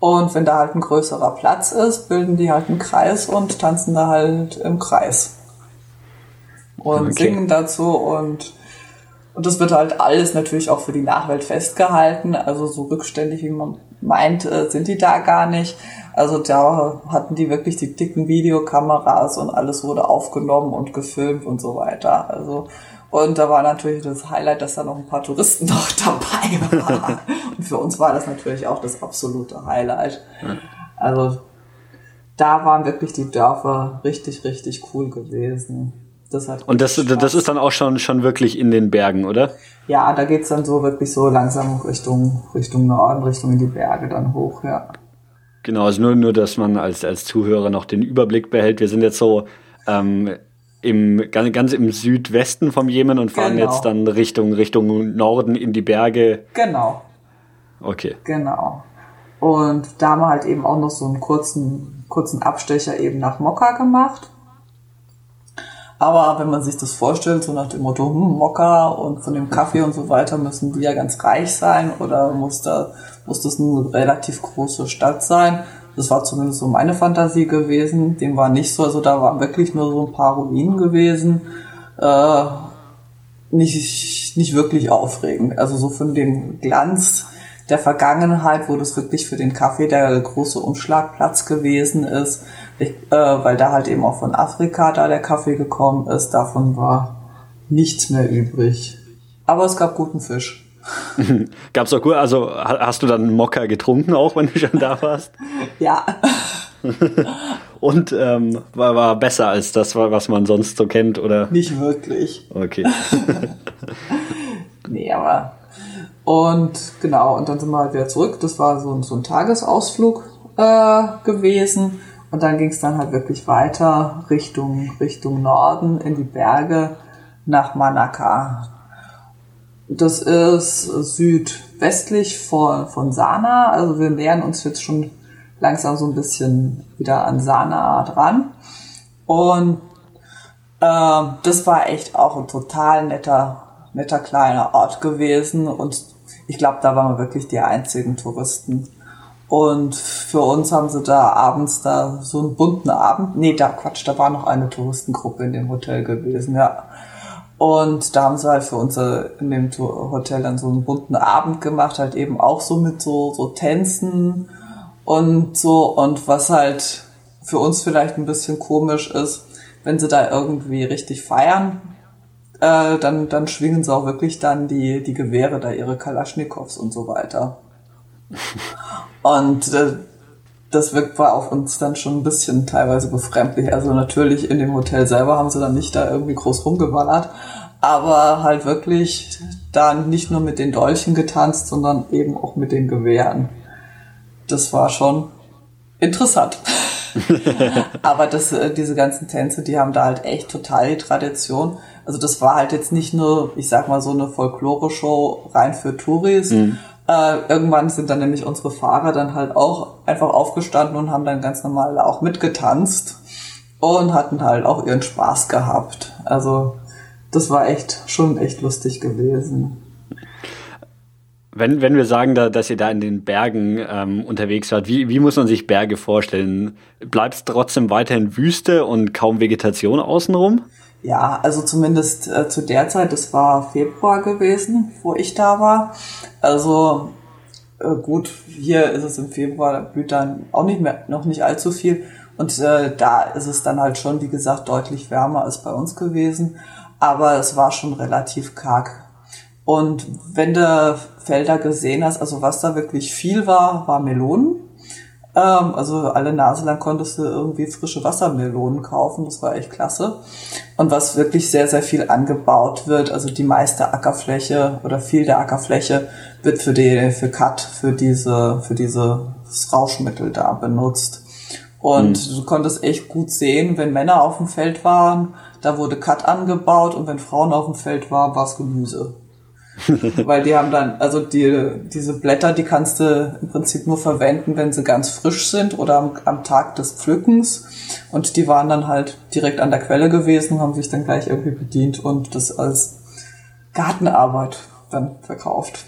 Und wenn da halt ein größerer Platz ist, bilden die halt einen Kreis und tanzen da halt im Kreis. Und okay. singen dazu und, und das wird halt alles natürlich auch für die Nachwelt festgehalten. Also so rückständig, wie man meint, äh, sind die da gar nicht. Also da hatten die wirklich die dicken Videokameras und alles wurde aufgenommen und gefilmt und so weiter. Also und da war natürlich das Highlight, dass da noch ein paar Touristen noch dabei waren. Und für uns war das natürlich auch das absolute Highlight. Also da waren wirklich die Dörfer richtig, richtig cool gewesen. Das hat Und das, das ist dann auch schon, schon wirklich in den Bergen, oder? Ja, da geht's dann so wirklich so langsam Richtung, Richtung Norden, Richtung in die Berge dann hoch, ja. Genau, also nur, nur, dass man als, als Zuhörer noch den Überblick behält. Wir sind jetzt so ähm, im, ganz, ganz im Südwesten vom Jemen und fahren genau. jetzt dann Richtung, Richtung Norden in die Berge. Genau. Okay. Genau. Und da haben wir halt eben auch noch so einen kurzen, kurzen Abstecher eben nach Mokka gemacht. Aber wenn man sich das vorstellt, so nach dem Motto, hm, Mokka und von dem Kaffee und so weiter, müssen die ja ganz reich sein oder muss, da, muss das eine relativ große Stadt sein, das war zumindest so meine Fantasie gewesen. Dem war nicht so. Also da waren wirklich nur so ein paar Ruinen gewesen. Äh, nicht, nicht wirklich aufregend. Also so von dem Glanz der Vergangenheit, wo das wirklich für den Kaffee der große Umschlagplatz gewesen ist, ich, äh, weil da halt eben auch von Afrika da der Kaffee gekommen ist, davon war nichts mehr übrig. Aber es gab guten Fisch. Gab's auch gut, also hast du dann Mokka getrunken auch, wenn du schon da warst? Ja. Und ähm, war, war besser als das, was man sonst so kennt, oder? Nicht wirklich. Okay. nee, aber. Und genau, und dann sind wir halt wieder zurück. Das war so, so ein Tagesausflug äh, gewesen. Und dann ging es dann halt wirklich weiter Richtung, Richtung Norden in die Berge nach Manaka. Das ist südwestlich von, von Sana. Also wir nähern uns jetzt schon langsam so ein bisschen wieder an Sana dran. Und äh, das war echt auch ein total netter, netter kleiner Ort gewesen. Und ich glaube, da waren wir wirklich die einzigen Touristen. Und für uns haben sie da abends da so einen bunten Abend. Nee, da Quatsch, da war noch eine Touristengruppe in dem Hotel gewesen, ja. Und da haben sie halt für uns in dem Hotel dann so einen bunten Abend gemacht, halt eben auch so mit so, so Tänzen und so. Und was halt für uns vielleicht ein bisschen komisch ist, wenn sie da irgendwie richtig feiern, äh, dann, dann schwingen sie auch wirklich dann die, die Gewehre da, ihre Kalaschnikows und so weiter. Und äh, das wirkt war auf uns dann schon ein bisschen teilweise befremdlich. Also natürlich in dem Hotel selber haben sie dann nicht da irgendwie groß rumgeballert, aber halt wirklich dann nicht nur mit den Dolchen getanzt, sondern eben auch mit den Gewehren. Das war schon interessant. aber das, äh, diese ganzen Tänze, die haben da halt echt total die Tradition. Also das war halt jetzt nicht nur, ich sag mal, so eine Folklore-Show rein für Touris, mhm. Äh, irgendwann sind dann nämlich unsere Fahrer dann halt auch einfach aufgestanden und haben dann ganz normal auch mitgetanzt und hatten halt auch ihren Spaß gehabt. Also das war echt schon echt lustig gewesen. Wenn, wenn wir sagen, da, dass ihr da in den Bergen ähm, unterwegs wart, wie, wie muss man sich Berge vorstellen? Bleibt es trotzdem weiterhin Wüste und kaum Vegetation außenrum? Ja, also zumindest äh, zu der Zeit, das war Februar gewesen, wo ich da war. Also äh, gut, hier ist es im Februar, da blüht dann auch nicht mehr, noch nicht allzu viel. Und äh, da ist es dann halt schon, wie gesagt, deutlich wärmer als bei uns gewesen. Aber es war schon relativ karg. Und wenn du Felder gesehen hast, also was da wirklich viel war, war Melonen. Ähm, also alle Nase lang konntest du irgendwie frische Wassermelonen kaufen. Das war echt klasse. Und was wirklich sehr, sehr viel angebaut wird, also die meiste Ackerfläche oder viel der Ackerfläche wird für die, für Cut, für diese, für dieses Rauschmittel da benutzt. Und mhm. du konntest echt gut sehen, wenn Männer auf dem Feld waren, da wurde Cut angebaut und wenn Frauen auf dem Feld waren, war es Gemüse. Weil die haben dann, also die, diese Blätter, die kannst du im Prinzip nur verwenden, wenn sie ganz frisch sind oder am, am Tag des Pflückens. Und die waren dann halt direkt an der Quelle gewesen, haben sich dann gleich irgendwie bedient und das als Gartenarbeit dann verkauft.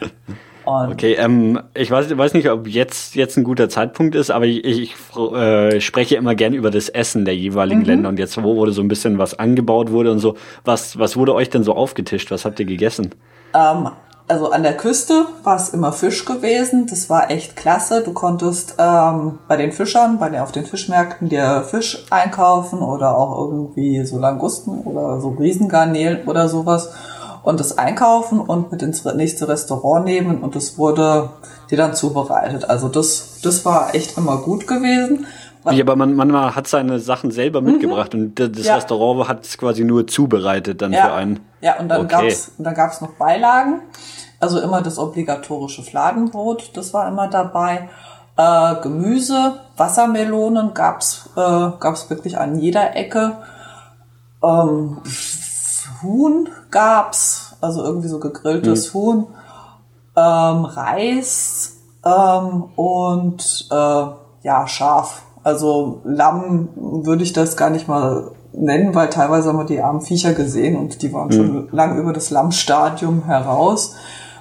Und okay, ähm, ich weiß, weiß nicht, ob jetzt, jetzt ein guter Zeitpunkt ist, aber ich, ich äh, spreche immer gern über das Essen der jeweiligen mhm. Länder und jetzt, wo wurde so ein bisschen was angebaut wurde und so. Was, was wurde euch denn so aufgetischt? Was habt ihr gegessen? Ähm, also an der Küste war es immer Fisch gewesen. Das war echt klasse. Du konntest ähm, bei den Fischern, bei den, auf den Fischmärkten dir Fisch einkaufen oder auch irgendwie so Langusten oder so Riesengarnelen oder sowas und das einkaufen und mit ins nächste Restaurant nehmen und es wurde dir dann zubereitet. Also das, das war echt immer gut gewesen. Ja, aber man, man hat seine Sachen selber mhm. mitgebracht und das ja. Restaurant hat es quasi nur zubereitet dann ja. für einen. Ja, und dann okay. gab's dann gab's noch Beilagen. Also immer das obligatorische Fladenbrot, das war immer dabei. Äh, Gemüse, Wassermelonen gab's äh, gab's wirklich an jeder Ecke. Ähm, Huhn gab's, also irgendwie so gegrilltes mhm. Huhn, ähm, Reis ähm, und äh, ja Schaf. Also Lamm würde ich das gar nicht mal nennen, weil teilweise haben wir die armen Viecher gesehen und die waren mhm. schon lang über das Lammstadium heraus.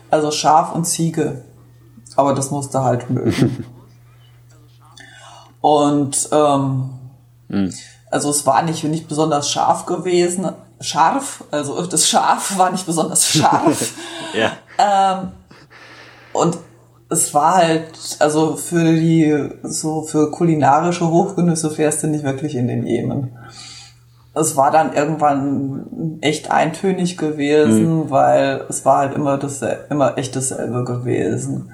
Also Schaf und Ziege. Aber das musste halt mögen. und ähm, mhm. also es war nicht, nicht besonders scharf gewesen, scharf, also das Schaf war nicht besonders scharf. ja. Ähm, und es war halt, also für die, so für kulinarische Hochgenüsse fährst du nicht wirklich in den Jemen. Es war dann irgendwann echt eintönig gewesen, mhm. weil es war halt immer das, immer echt dasselbe gewesen.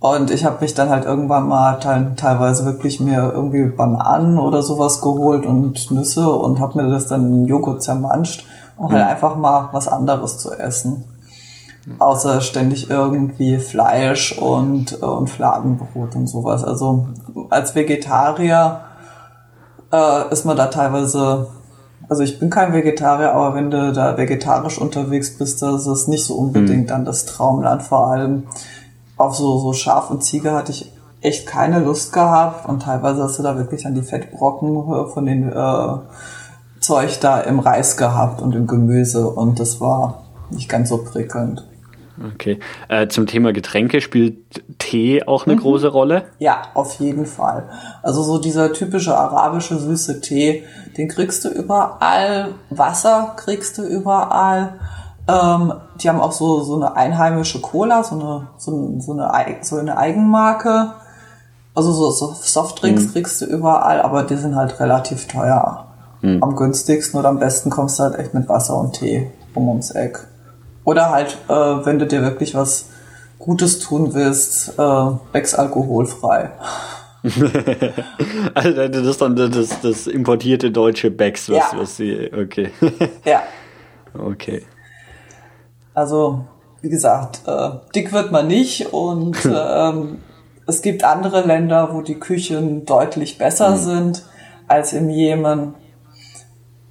Und ich habe mich dann halt irgendwann mal teilweise wirklich mir irgendwie Bananen oder sowas geholt und Nüsse und habe mir das dann in Joghurt zermanscht, um halt einfach mal was anderes zu essen. Außer ständig irgendwie Fleisch und, und Fladenbrot und sowas. Also als Vegetarier äh, ist man da teilweise also ich bin kein Vegetarier, aber wenn du da vegetarisch unterwegs bist, das ist nicht so unbedingt mhm. dann das Traumland. Vor allem auf so, so Schaf und Ziege hatte ich echt keine Lust gehabt und teilweise hast du da wirklich dann die Fettbrocken äh, von den äh, Zeug da im Reis gehabt und im Gemüse und das war nicht ganz so prickelnd. Okay. Äh, zum Thema Getränke spielt Tee auch eine mhm. große Rolle? Ja, auf jeden Fall. Also so dieser typische arabische süße Tee, den kriegst du überall. Wasser kriegst du überall. Ähm, die haben auch so, so eine einheimische Cola, so eine, so, so eine, so eine Eigenmarke. Also so, so Softdrinks mhm. kriegst du überall, aber die sind halt relativ teuer. Mhm. Am günstigsten oder am besten kommst du halt echt mit Wasser und Tee um ums Eck. Oder halt, äh, wenn du dir wirklich was Gutes tun willst, äh, Becks alkoholfrei. also das ist dann das, das importierte deutsche Becks, was, ja. was sie, okay. ja. Okay. Also, wie gesagt, äh, dick wird man nicht und ähm, es gibt andere Länder, wo die Küchen deutlich besser mhm. sind als im Jemen.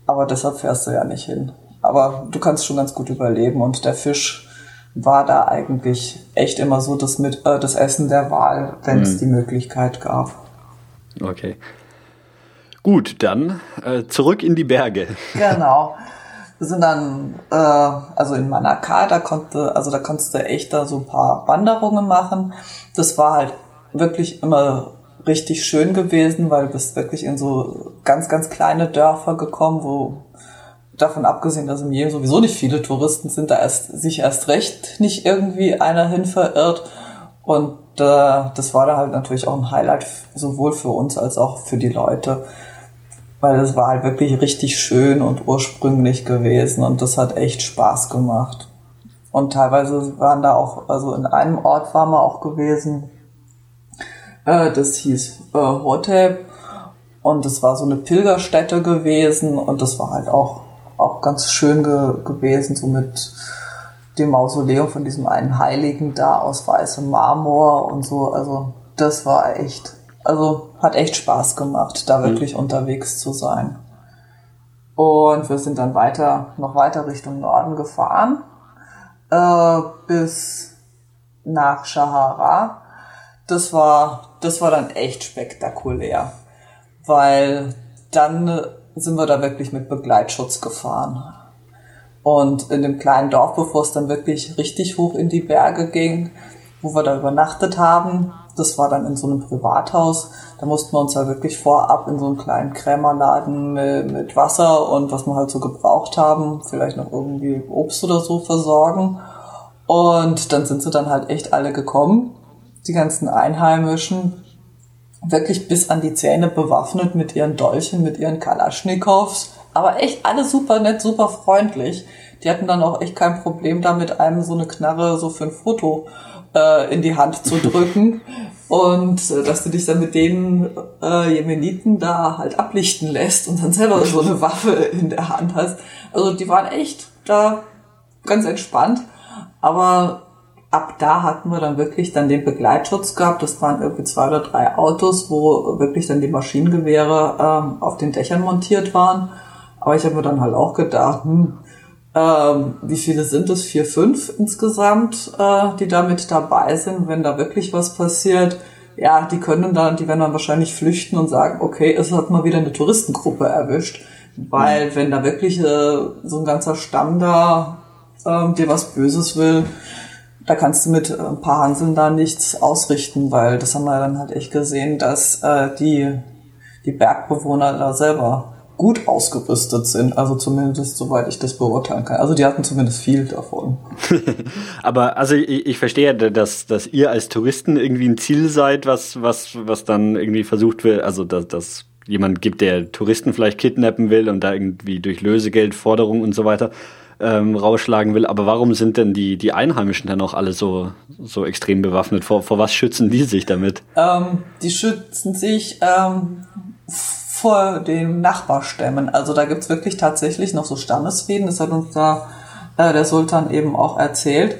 Aber deshalb fährst du ja nicht hin. Aber du kannst schon ganz gut überleben und der Fisch war da eigentlich echt immer so das, mit, äh, das Essen der Wahl, wenn es mhm. die Möglichkeit gab. Okay. Gut, dann äh, zurück in die Berge. Genau. Wir sind dann, äh, also in Manakar, da konnte, also da konntest du echt da so ein paar Wanderungen machen. Das war halt wirklich immer richtig schön gewesen, weil du bist wirklich in so ganz, ganz kleine Dörfer gekommen, wo davon abgesehen, dass im Jemen sowieso nicht viele Touristen sind, da erst, sich erst recht nicht irgendwie einer hin verirrt. Und äh, das war da halt natürlich auch ein Highlight, sowohl für uns als auch für die Leute. Weil es war halt wirklich richtig schön und ursprünglich gewesen und das hat echt Spaß gemacht. Und teilweise waren da auch, also in einem Ort waren wir auch gewesen, äh, das hieß äh, Hotep und das war so eine Pilgerstätte gewesen und das war halt auch, auch ganz schön ge gewesen, so mit dem Mausoleum von diesem einen Heiligen da aus weißem Marmor und so. Also das war echt, also hat echt Spaß gemacht, da mhm. wirklich mhm. unterwegs zu sein. Und wir sind dann weiter, noch weiter Richtung Norden gefahren, äh, bis nach Shahara. Das war, das war dann echt spektakulär, weil dann sind wir da wirklich mit Begleitschutz gefahren. Und in dem kleinen Dorf, bevor es dann wirklich richtig hoch in die Berge ging, wo wir da übernachtet haben, das war dann in so einem Privathaus. Da mussten wir uns ja wirklich vorab in so einen kleinen Krämerladen mit, mit Wasser und was wir halt so gebraucht haben, vielleicht noch irgendwie Obst oder so versorgen. Und dann sind sie dann halt echt alle gekommen, die ganzen Einheimischen, wirklich bis an die Zähne bewaffnet mit ihren Dolchen, mit ihren Kalaschnikows aber echt alle super nett, super freundlich. Die hatten dann auch echt kein Problem damit, einem so eine Knarre so für ein Foto äh, in die Hand zu drücken. und äh, dass du dich dann mit den äh, Jemeniten da halt ablichten lässt und dann selber so eine Waffe in der Hand hast. Also die waren echt da ganz entspannt. Aber ab da hatten wir dann wirklich dann den Begleitschutz gehabt. Das waren irgendwie zwei oder drei Autos, wo wirklich dann die Maschinengewehre ähm, auf den Dächern montiert waren. Aber ich habe mir dann halt auch gedacht, hm, ähm, wie viele sind es? Vier, fünf insgesamt, äh, die da mit dabei sind, wenn da wirklich was passiert. Ja, die können dann, die werden dann wahrscheinlich flüchten und sagen, okay, es hat mal wieder eine Touristengruppe erwischt. Weil wenn da wirklich äh, so ein ganzer Stamm da äh, dir was Böses will, da kannst du mit ein paar Hanseln da nichts ausrichten, weil das haben wir dann halt echt gesehen, dass äh, die, die Bergbewohner da selber gut ausgerüstet sind, also zumindest soweit ich das beurteilen kann. Also die hatten zumindest viel davon. Aber also ich, ich verstehe, dass, dass ihr als Touristen irgendwie ein Ziel seid, was, was, was dann irgendwie versucht wird, also dass, dass jemand gibt, der Touristen vielleicht kidnappen will und da irgendwie durch Lösegeldforderungen und so weiter ähm, rausschlagen will. Aber warum sind denn die, die Einheimischen dann auch alle so, so extrem bewaffnet? Vor, vor was schützen die sich damit? Ähm, die schützen sich ähm, vor den Nachbarstämmen. Also da gibt's wirklich tatsächlich noch so Stammesfäden, das hat uns da äh, der Sultan eben auch erzählt.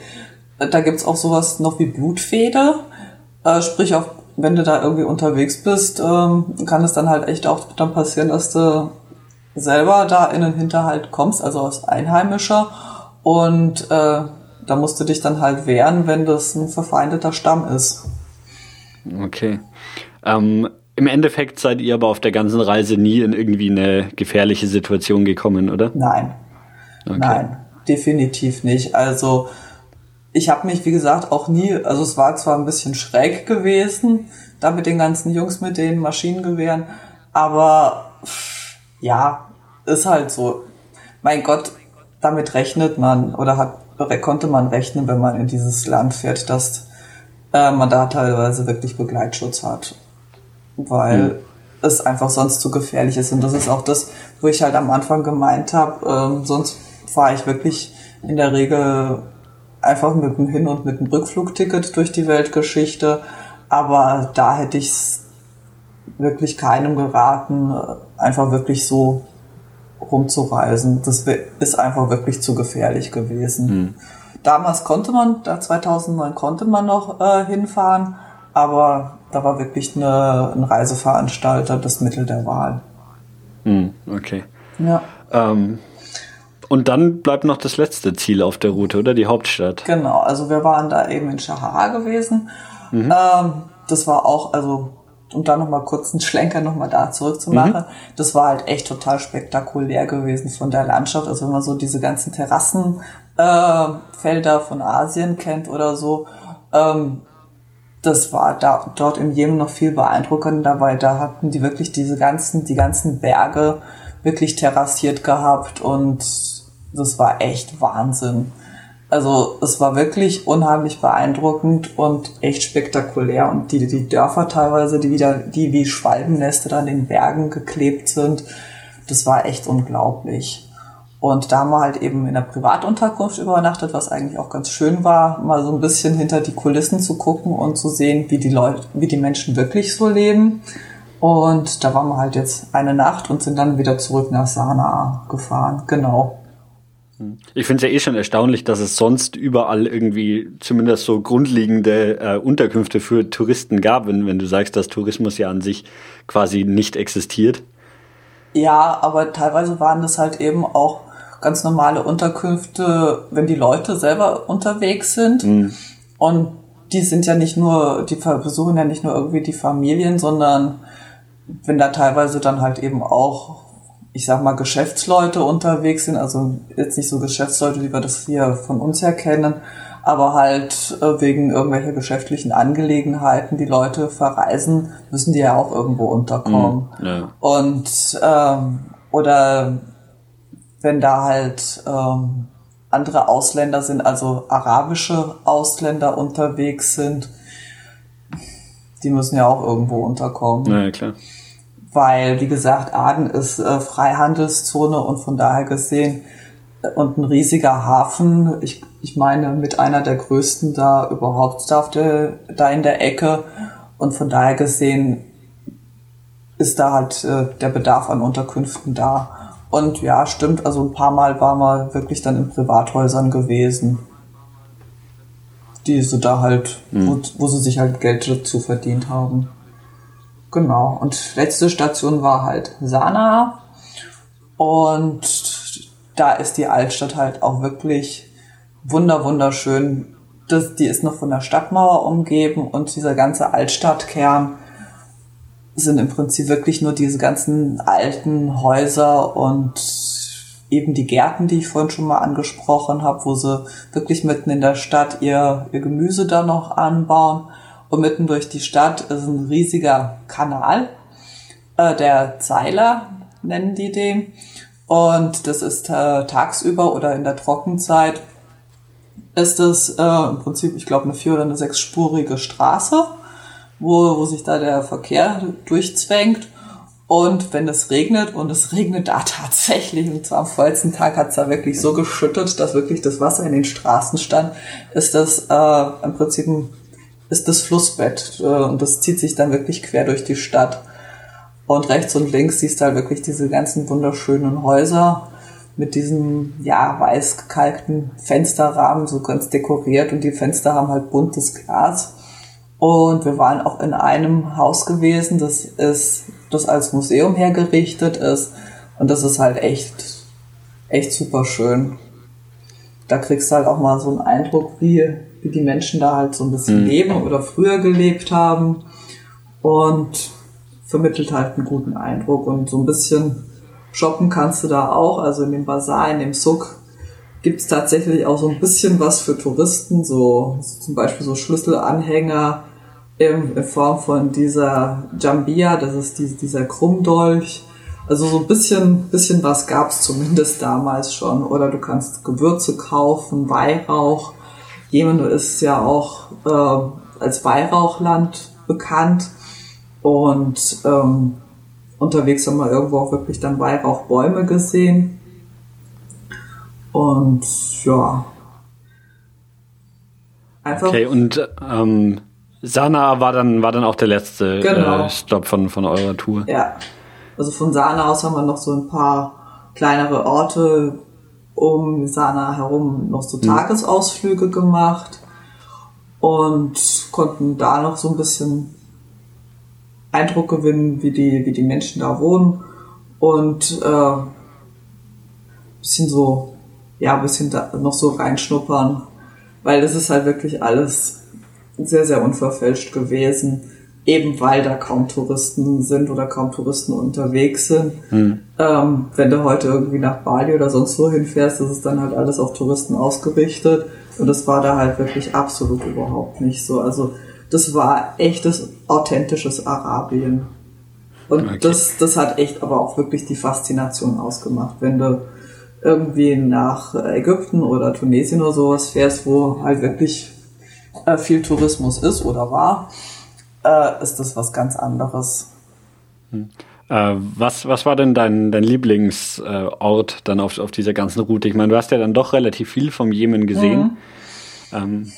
Da gibt's auch sowas noch wie Blutfede, äh, sprich auch wenn du da irgendwie unterwegs bist, ähm, kann es dann halt echt auch dann passieren, dass du selber da in den Hinterhalt kommst, also als Einheimischer und äh, da musst du dich dann halt wehren, wenn das ein verfeindeter Stamm ist. Okay. Ähm, im Endeffekt seid ihr aber auf der ganzen Reise nie in irgendwie eine gefährliche Situation gekommen, oder? Nein. Okay. Nein, definitiv nicht. Also ich habe mich, wie gesagt, auch nie, also es war zwar ein bisschen schräg gewesen, da mit den ganzen Jungs mit den Maschinengewehren, aber ja, ist halt so. Mein Gott, damit rechnet man oder hat, konnte man rechnen, wenn man in dieses Land fährt, dass äh, man da teilweise wirklich Begleitschutz hat weil mhm. es einfach sonst zu gefährlich ist. Und das ist auch das, wo ich halt am Anfang gemeint habe, ähm, sonst fahre ich wirklich in der Regel einfach mit dem Hin- und mit dem Rückflugticket durch die Weltgeschichte. Aber da hätte ich es wirklich keinem geraten, einfach wirklich so rumzureisen. Das ist einfach wirklich zu gefährlich gewesen. Mhm. Damals konnte man, da 2009 konnte man noch äh, hinfahren, aber da war wirklich eine, ein Reiseveranstalter das Mittel der Wahl. Hm, okay. Ja. Ähm, und dann bleibt noch das letzte Ziel auf der Route, oder? Die Hauptstadt. Genau, also wir waren da eben in Shahara gewesen. Mhm. Ähm, das war auch, also um da nochmal kurz einen Schlenker nochmal da zurückzumachen, mhm. das war halt echt total spektakulär gewesen von der Landschaft. Also wenn man so diese ganzen Terrassenfelder äh, von Asien kennt oder so, ähm, das war da, dort in Jemen noch viel beeindruckender, weil da hatten die wirklich diese ganzen, die ganzen Berge wirklich terrassiert gehabt und das war echt Wahnsinn. Also es war wirklich unheimlich beeindruckend und echt spektakulär und die, die Dörfer teilweise, die wieder, die wie Schwalbennester da in den Bergen geklebt sind, das war echt unglaublich. Und da haben wir halt eben in der Privatunterkunft übernachtet, was eigentlich auch ganz schön war, mal so ein bisschen hinter die Kulissen zu gucken und zu sehen, wie die Leute, wie die Menschen wirklich so leben. Und da waren wir halt jetzt eine Nacht und sind dann wieder zurück nach Sanaa gefahren. Genau. Ich finde es ja eh schon erstaunlich, dass es sonst überall irgendwie zumindest so grundlegende äh, Unterkünfte für Touristen gab, wenn, wenn du sagst, dass Tourismus ja an sich quasi nicht existiert. Ja, aber teilweise waren das halt eben auch ganz normale Unterkünfte, wenn die Leute selber unterwegs sind. Mhm. Und die sind ja nicht nur, die besuchen ja nicht nur irgendwie die Familien, sondern wenn da teilweise dann halt eben auch, ich sag mal, Geschäftsleute unterwegs sind, also jetzt nicht so Geschäftsleute, wie wir das hier von uns her kennen, aber halt äh, wegen irgendwelcher geschäftlichen Angelegenheiten die Leute verreisen, müssen die ja auch irgendwo unterkommen. Mm, ja. Und ähm, oder wenn da halt ähm, andere Ausländer sind, also arabische Ausländer unterwegs sind, die müssen ja auch irgendwo unterkommen. Na ja, klar. Weil, wie gesagt, Aden ist äh, Freihandelszone und von daher gesehen äh, und ein riesiger Hafen. Ich, ich meine, mit einer der größten da überhaupt da, der, da in der Ecke. Und von daher gesehen ist da halt äh, der Bedarf an Unterkünften da. Und ja, stimmt, also ein paar Mal waren wir wirklich dann in Privathäusern gewesen. Die so da halt, mhm. wo, wo sie sich halt Geld dazu verdient haben. Genau. Und letzte Station war halt Sanaa. Und da ist die Altstadt halt auch wirklich wunder wunderschön. Das, die ist noch von der Stadtmauer umgeben und dieser ganze Altstadtkern sind im Prinzip wirklich nur diese ganzen alten Häuser und eben die Gärten, die ich vorhin schon mal angesprochen habe, wo sie wirklich mitten in der Stadt ihr, ihr Gemüse da noch anbauen. Und mitten durch die Stadt ist ein riesiger Kanal, äh, der Zeiler nennen die den. Und das ist äh, tagsüber oder in der Trockenzeit ist es äh, im Prinzip, ich glaube, eine vier- oder eine sechsspurige Straße wo, wo sich da der Verkehr durchzwängt. Und wenn es regnet, und es regnet da tatsächlich, und zwar am vollsten Tag hat es da wirklich so geschüttet, dass wirklich das Wasser in den Straßen stand, ist das äh, im Prinzip ein, ist das Flussbett. Äh, und das zieht sich dann wirklich quer durch die Stadt. Und rechts und links siehst du halt wirklich diese ganzen wunderschönen Häuser mit diesem, ja, weiß gekalkten Fensterrahmen, so ganz dekoriert. Und die Fenster haben halt buntes Glas. Und wir waren auch in einem Haus gewesen, das ist, das als Museum hergerichtet ist. Und das ist halt echt, echt super schön. Da kriegst du halt auch mal so einen Eindruck, wie, wie die Menschen da halt so ein bisschen mhm. leben oder früher gelebt haben. Und vermittelt halt einen guten Eindruck. Und so ein bisschen shoppen kannst du da auch. Also in dem Bazar, in dem Suk gibt es tatsächlich auch so ein bisschen was für Touristen, so zum Beispiel so Schlüsselanhänger in, Form von dieser Jambia, das ist die, dieser Krummdolch. Also so ein bisschen, bisschen was gab's zumindest damals schon. Oder du kannst Gewürze kaufen, Weihrauch. Jemen ist ja auch äh, als Weihrauchland bekannt. Und ähm, unterwegs haben wir irgendwo auch wirklich dann Weihrauchbäume gesehen. Und ja. Einfach. Okay, und ähm, Sana war dann, war dann auch der letzte genau. äh, Stopp von, von eurer Tour. Ja. Also von Sana aus haben wir noch so ein paar kleinere Orte um Sana herum noch so hm. Tagesausflüge gemacht und konnten da noch so ein bisschen Eindruck gewinnen, wie die, wie die Menschen da wohnen und äh, bisschen so ja, ein bisschen da noch so reinschnuppern, weil das ist halt wirklich alles sehr, sehr unverfälscht gewesen, eben weil da kaum Touristen sind oder kaum Touristen unterwegs sind. Hm. Ähm, wenn du heute irgendwie nach Bali oder sonst wo hinfährst, ist es dann halt alles auf Touristen ausgerichtet und das war da halt wirklich absolut überhaupt nicht so. Also das war echtes, authentisches Arabien. Und okay. das, das hat echt aber auch wirklich die Faszination ausgemacht, wenn du irgendwie nach Ägypten oder Tunesien oder sowas fährst, wo halt wirklich äh, viel Tourismus ist oder war, äh, ist das was ganz anderes. Hm. Äh, was, was war denn dein, dein Lieblingsort dann auf, auf dieser ganzen Route? Ich meine, du hast ja dann doch relativ viel vom Jemen gesehen. Mhm. Ähm,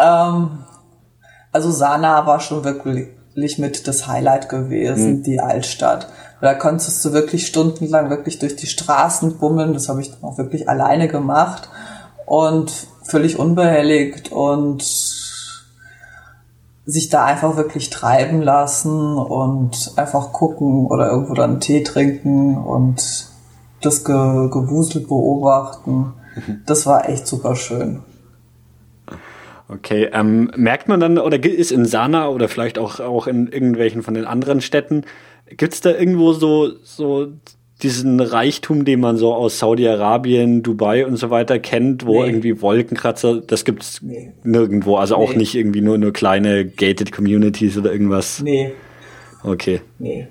ähm, also Sanaa war schon wirklich mit das Highlight gewesen, mhm. die Altstadt. Da konntest du wirklich stundenlang wirklich durch die Straßen bummeln. Das habe ich dann auch wirklich alleine gemacht und völlig unbehelligt und sich da einfach wirklich treiben lassen und einfach gucken oder irgendwo dann Tee trinken und das Ge Gewusel beobachten. Mhm. Das war echt super schön. Okay, ähm, merkt man dann, oder ist in Sana oder vielleicht auch, auch in irgendwelchen von den anderen Städten, gibt es da irgendwo so, so diesen Reichtum, den man so aus Saudi-Arabien, Dubai und so weiter kennt, wo nee. irgendwie Wolkenkratzer, das gibt's nee. nirgendwo, also nee. auch nicht irgendwie nur nur kleine gated Communities oder irgendwas. Nee. Okay. Nee.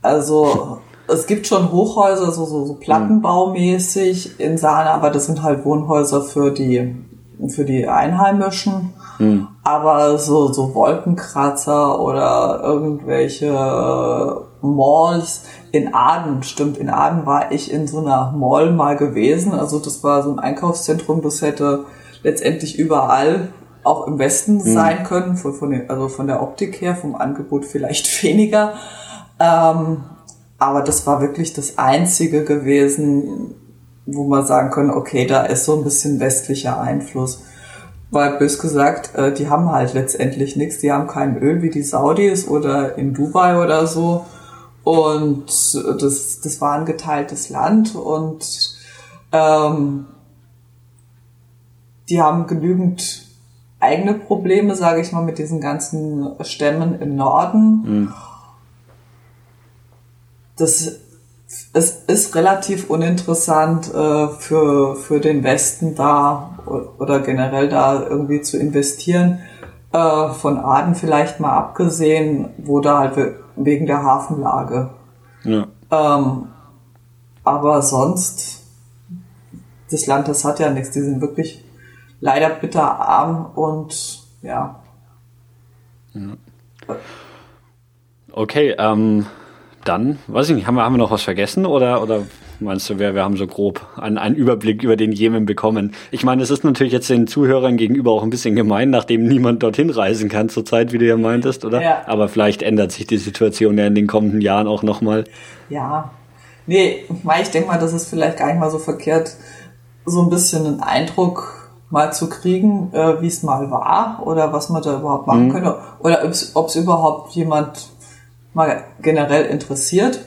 Also es gibt schon Hochhäuser, so, so, so plattenbaumäßig in Sana, aber das sind halt Wohnhäuser für die für die Einheimischen. Hm. Aber so, so Wolkenkratzer oder irgendwelche Malls in Aden, stimmt, in Aden war ich in so einer Mall mal gewesen. Also das war so ein Einkaufszentrum, das hätte letztendlich überall auch im Westen hm. sein können, von, von den, also von der Optik her, vom Angebot vielleicht weniger. Ähm, aber das war wirklich das Einzige gewesen, wo man sagen können, okay, da ist so ein bisschen westlicher Einfluss. Weil bös gesagt, äh, die haben halt letztendlich nichts, die haben kein Öl wie die Saudis oder in Dubai oder so. Und das, das war ein geteiltes Land und ähm, die haben genügend eigene Probleme, sage ich mal, mit diesen ganzen Stämmen im Norden. Mhm. Das es ist relativ uninteressant äh, für, für den Westen da oder generell da irgendwie zu investieren. Äh, von Aden vielleicht mal abgesehen, wo da halt wegen der Hafenlage. Ja. Ähm, aber sonst, das Land, das hat ja nichts. Die sind wirklich leider bitterarm und ja. ja. Okay, ähm, dann, weiß ich nicht, haben wir, haben wir noch was vergessen oder, oder meinst du, wir, wir haben so grob einen, einen Überblick über den Jemen bekommen? Ich meine, es ist natürlich jetzt den Zuhörern gegenüber auch ein bisschen gemein, nachdem niemand dorthin reisen kann zurzeit, wie du ja meintest, oder? Ja. Aber vielleicht ändert sich die Situation ja in den kommenden Jahren auch nochmal. Ja. Nee, ich denke mal, das ist vielleicht gar nicht mal so verkehrt, so ein bisschen einen Eindruck mal zu kriegen, äh, wie es mal war oder was man da überhaupt machen mhm. könnte oder ob es überhaupt jemand mal generell interessiert,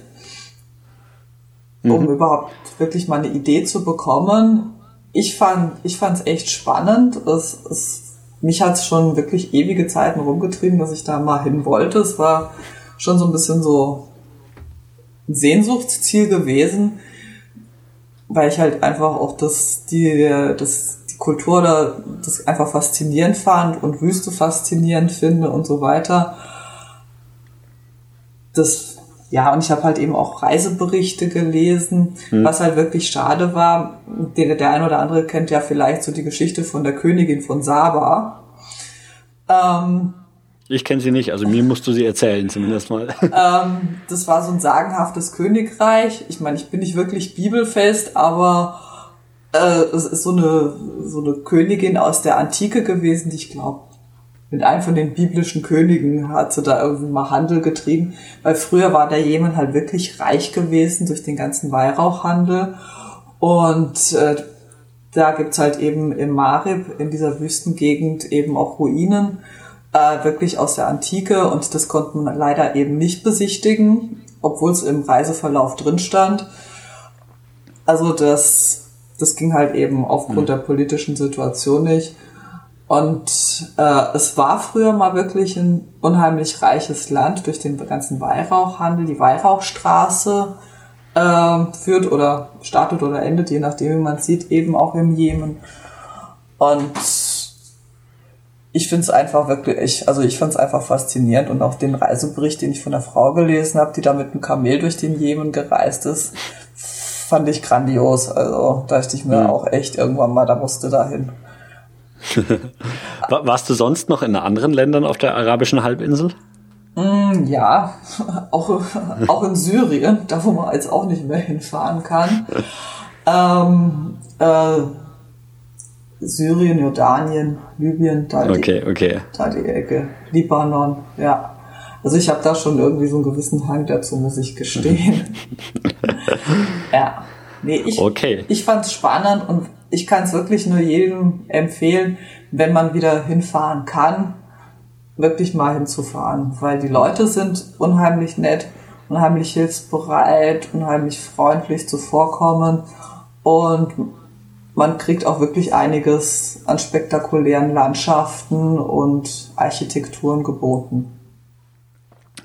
um mhm. überhaupt wirklich mal eine Idee zu bekommen. Ich fand ich echt spannend. Es, es, mich hat es schon wirklich ewige Zeiten rumgetrieben, dass ich da mal hin wollte. Es war schon so ein bisschen so ein Sehnsuchtsziel gewesen, weil ich halt einfach auch das, die, das, die Kultur da, das einfach faszinierend fand und Wüste faszinierend finde und so weiter das, ja, und ich habe halt eben auch Reiseberichte gelesen, hm. was halt wirklich schade war. Der, der ein oder andere kennt ja vielleicht so die Geschichte von der Königin von Saba. Ähm, ich kenne sie nicht, also mir musst du sie erzählen zumindest mal. Ähm, das war so ein sagenhaftes Königreich. Ich meine, ich bin nicht wirklich bibelfest, aber äh, es ist so eine, so eine Königin aus der Antike gewesen, die ich glaube mit einem von den biblischen Königen hat sie da irgendwie mal Handel getrieben, weil früher war der Jemen halt wirklich reich gewesen durch den ganzen Weihrauchhandel und äh, da gibt's halt eben im Marib, in dieser Wüstengegend eben auch Ruinen, äh, wirklich aus der Antike und das konnten wir leider eben nicht besichtigen, obwohl es im Reiseverlauf drin stand. Also das, das ging halt eben aufgrund mhm. der politischen Situation nicht. Und äh, es war früher mal wirklich ein unheimlich reiches Land durch den ganzen Weihrauchhandel. Die Weihrauchstraße äh, führt oder startet oder endet, je nachdem wie man sieht, eben auch im Jemen. Und ich finde es einfach wirklich, also ich finde es einfach faszinierend und auch den Reisebericht, den ich von der Frau gelesen habe, die da mit einem Kamel durch den Jemen gereist ist, fand ich grandios. Also da dachte ich mir mhm. auch echt irgendwann mal, da musste da hin. Warst du sonst noch in anderen Ländern auf der arabischen Halbinsel? Mm, ja, auch, auch in Syrien, da wo man jetzt auch nicht mehr hinfahren kann. Ähm, äh, Syrien, Jordanien, Libyen, da, okay, die, okay. da die Ecke, Libanon, ja. Also ich habe da schon irgendwie so einen gewissen Hang dazu, muss ich gestehen. ja. Nee, ich, okay. ich fand es spannend und ich kann es wirklich nur jedem empfehlen, wenn man wieder hinfahren kann, wirklich mal hinzufahren, weil die Leute sind unheimlich nett, unheimlich hilfsbereit, unheimlich freundlich zuvorkommen und man kriegt auch wirklich einiges an spektakulären Landschaften und Architekturen geboten.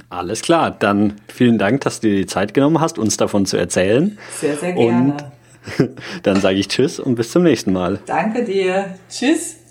Alles klar, dann vielen Dank, dass du dir die Zeit genommen hast, uns davon zu erzählen. Sehr, sehr gerne. Und dann sage ich Tschüss und bis zum nächsten Mal. Danke dir. Tschüss.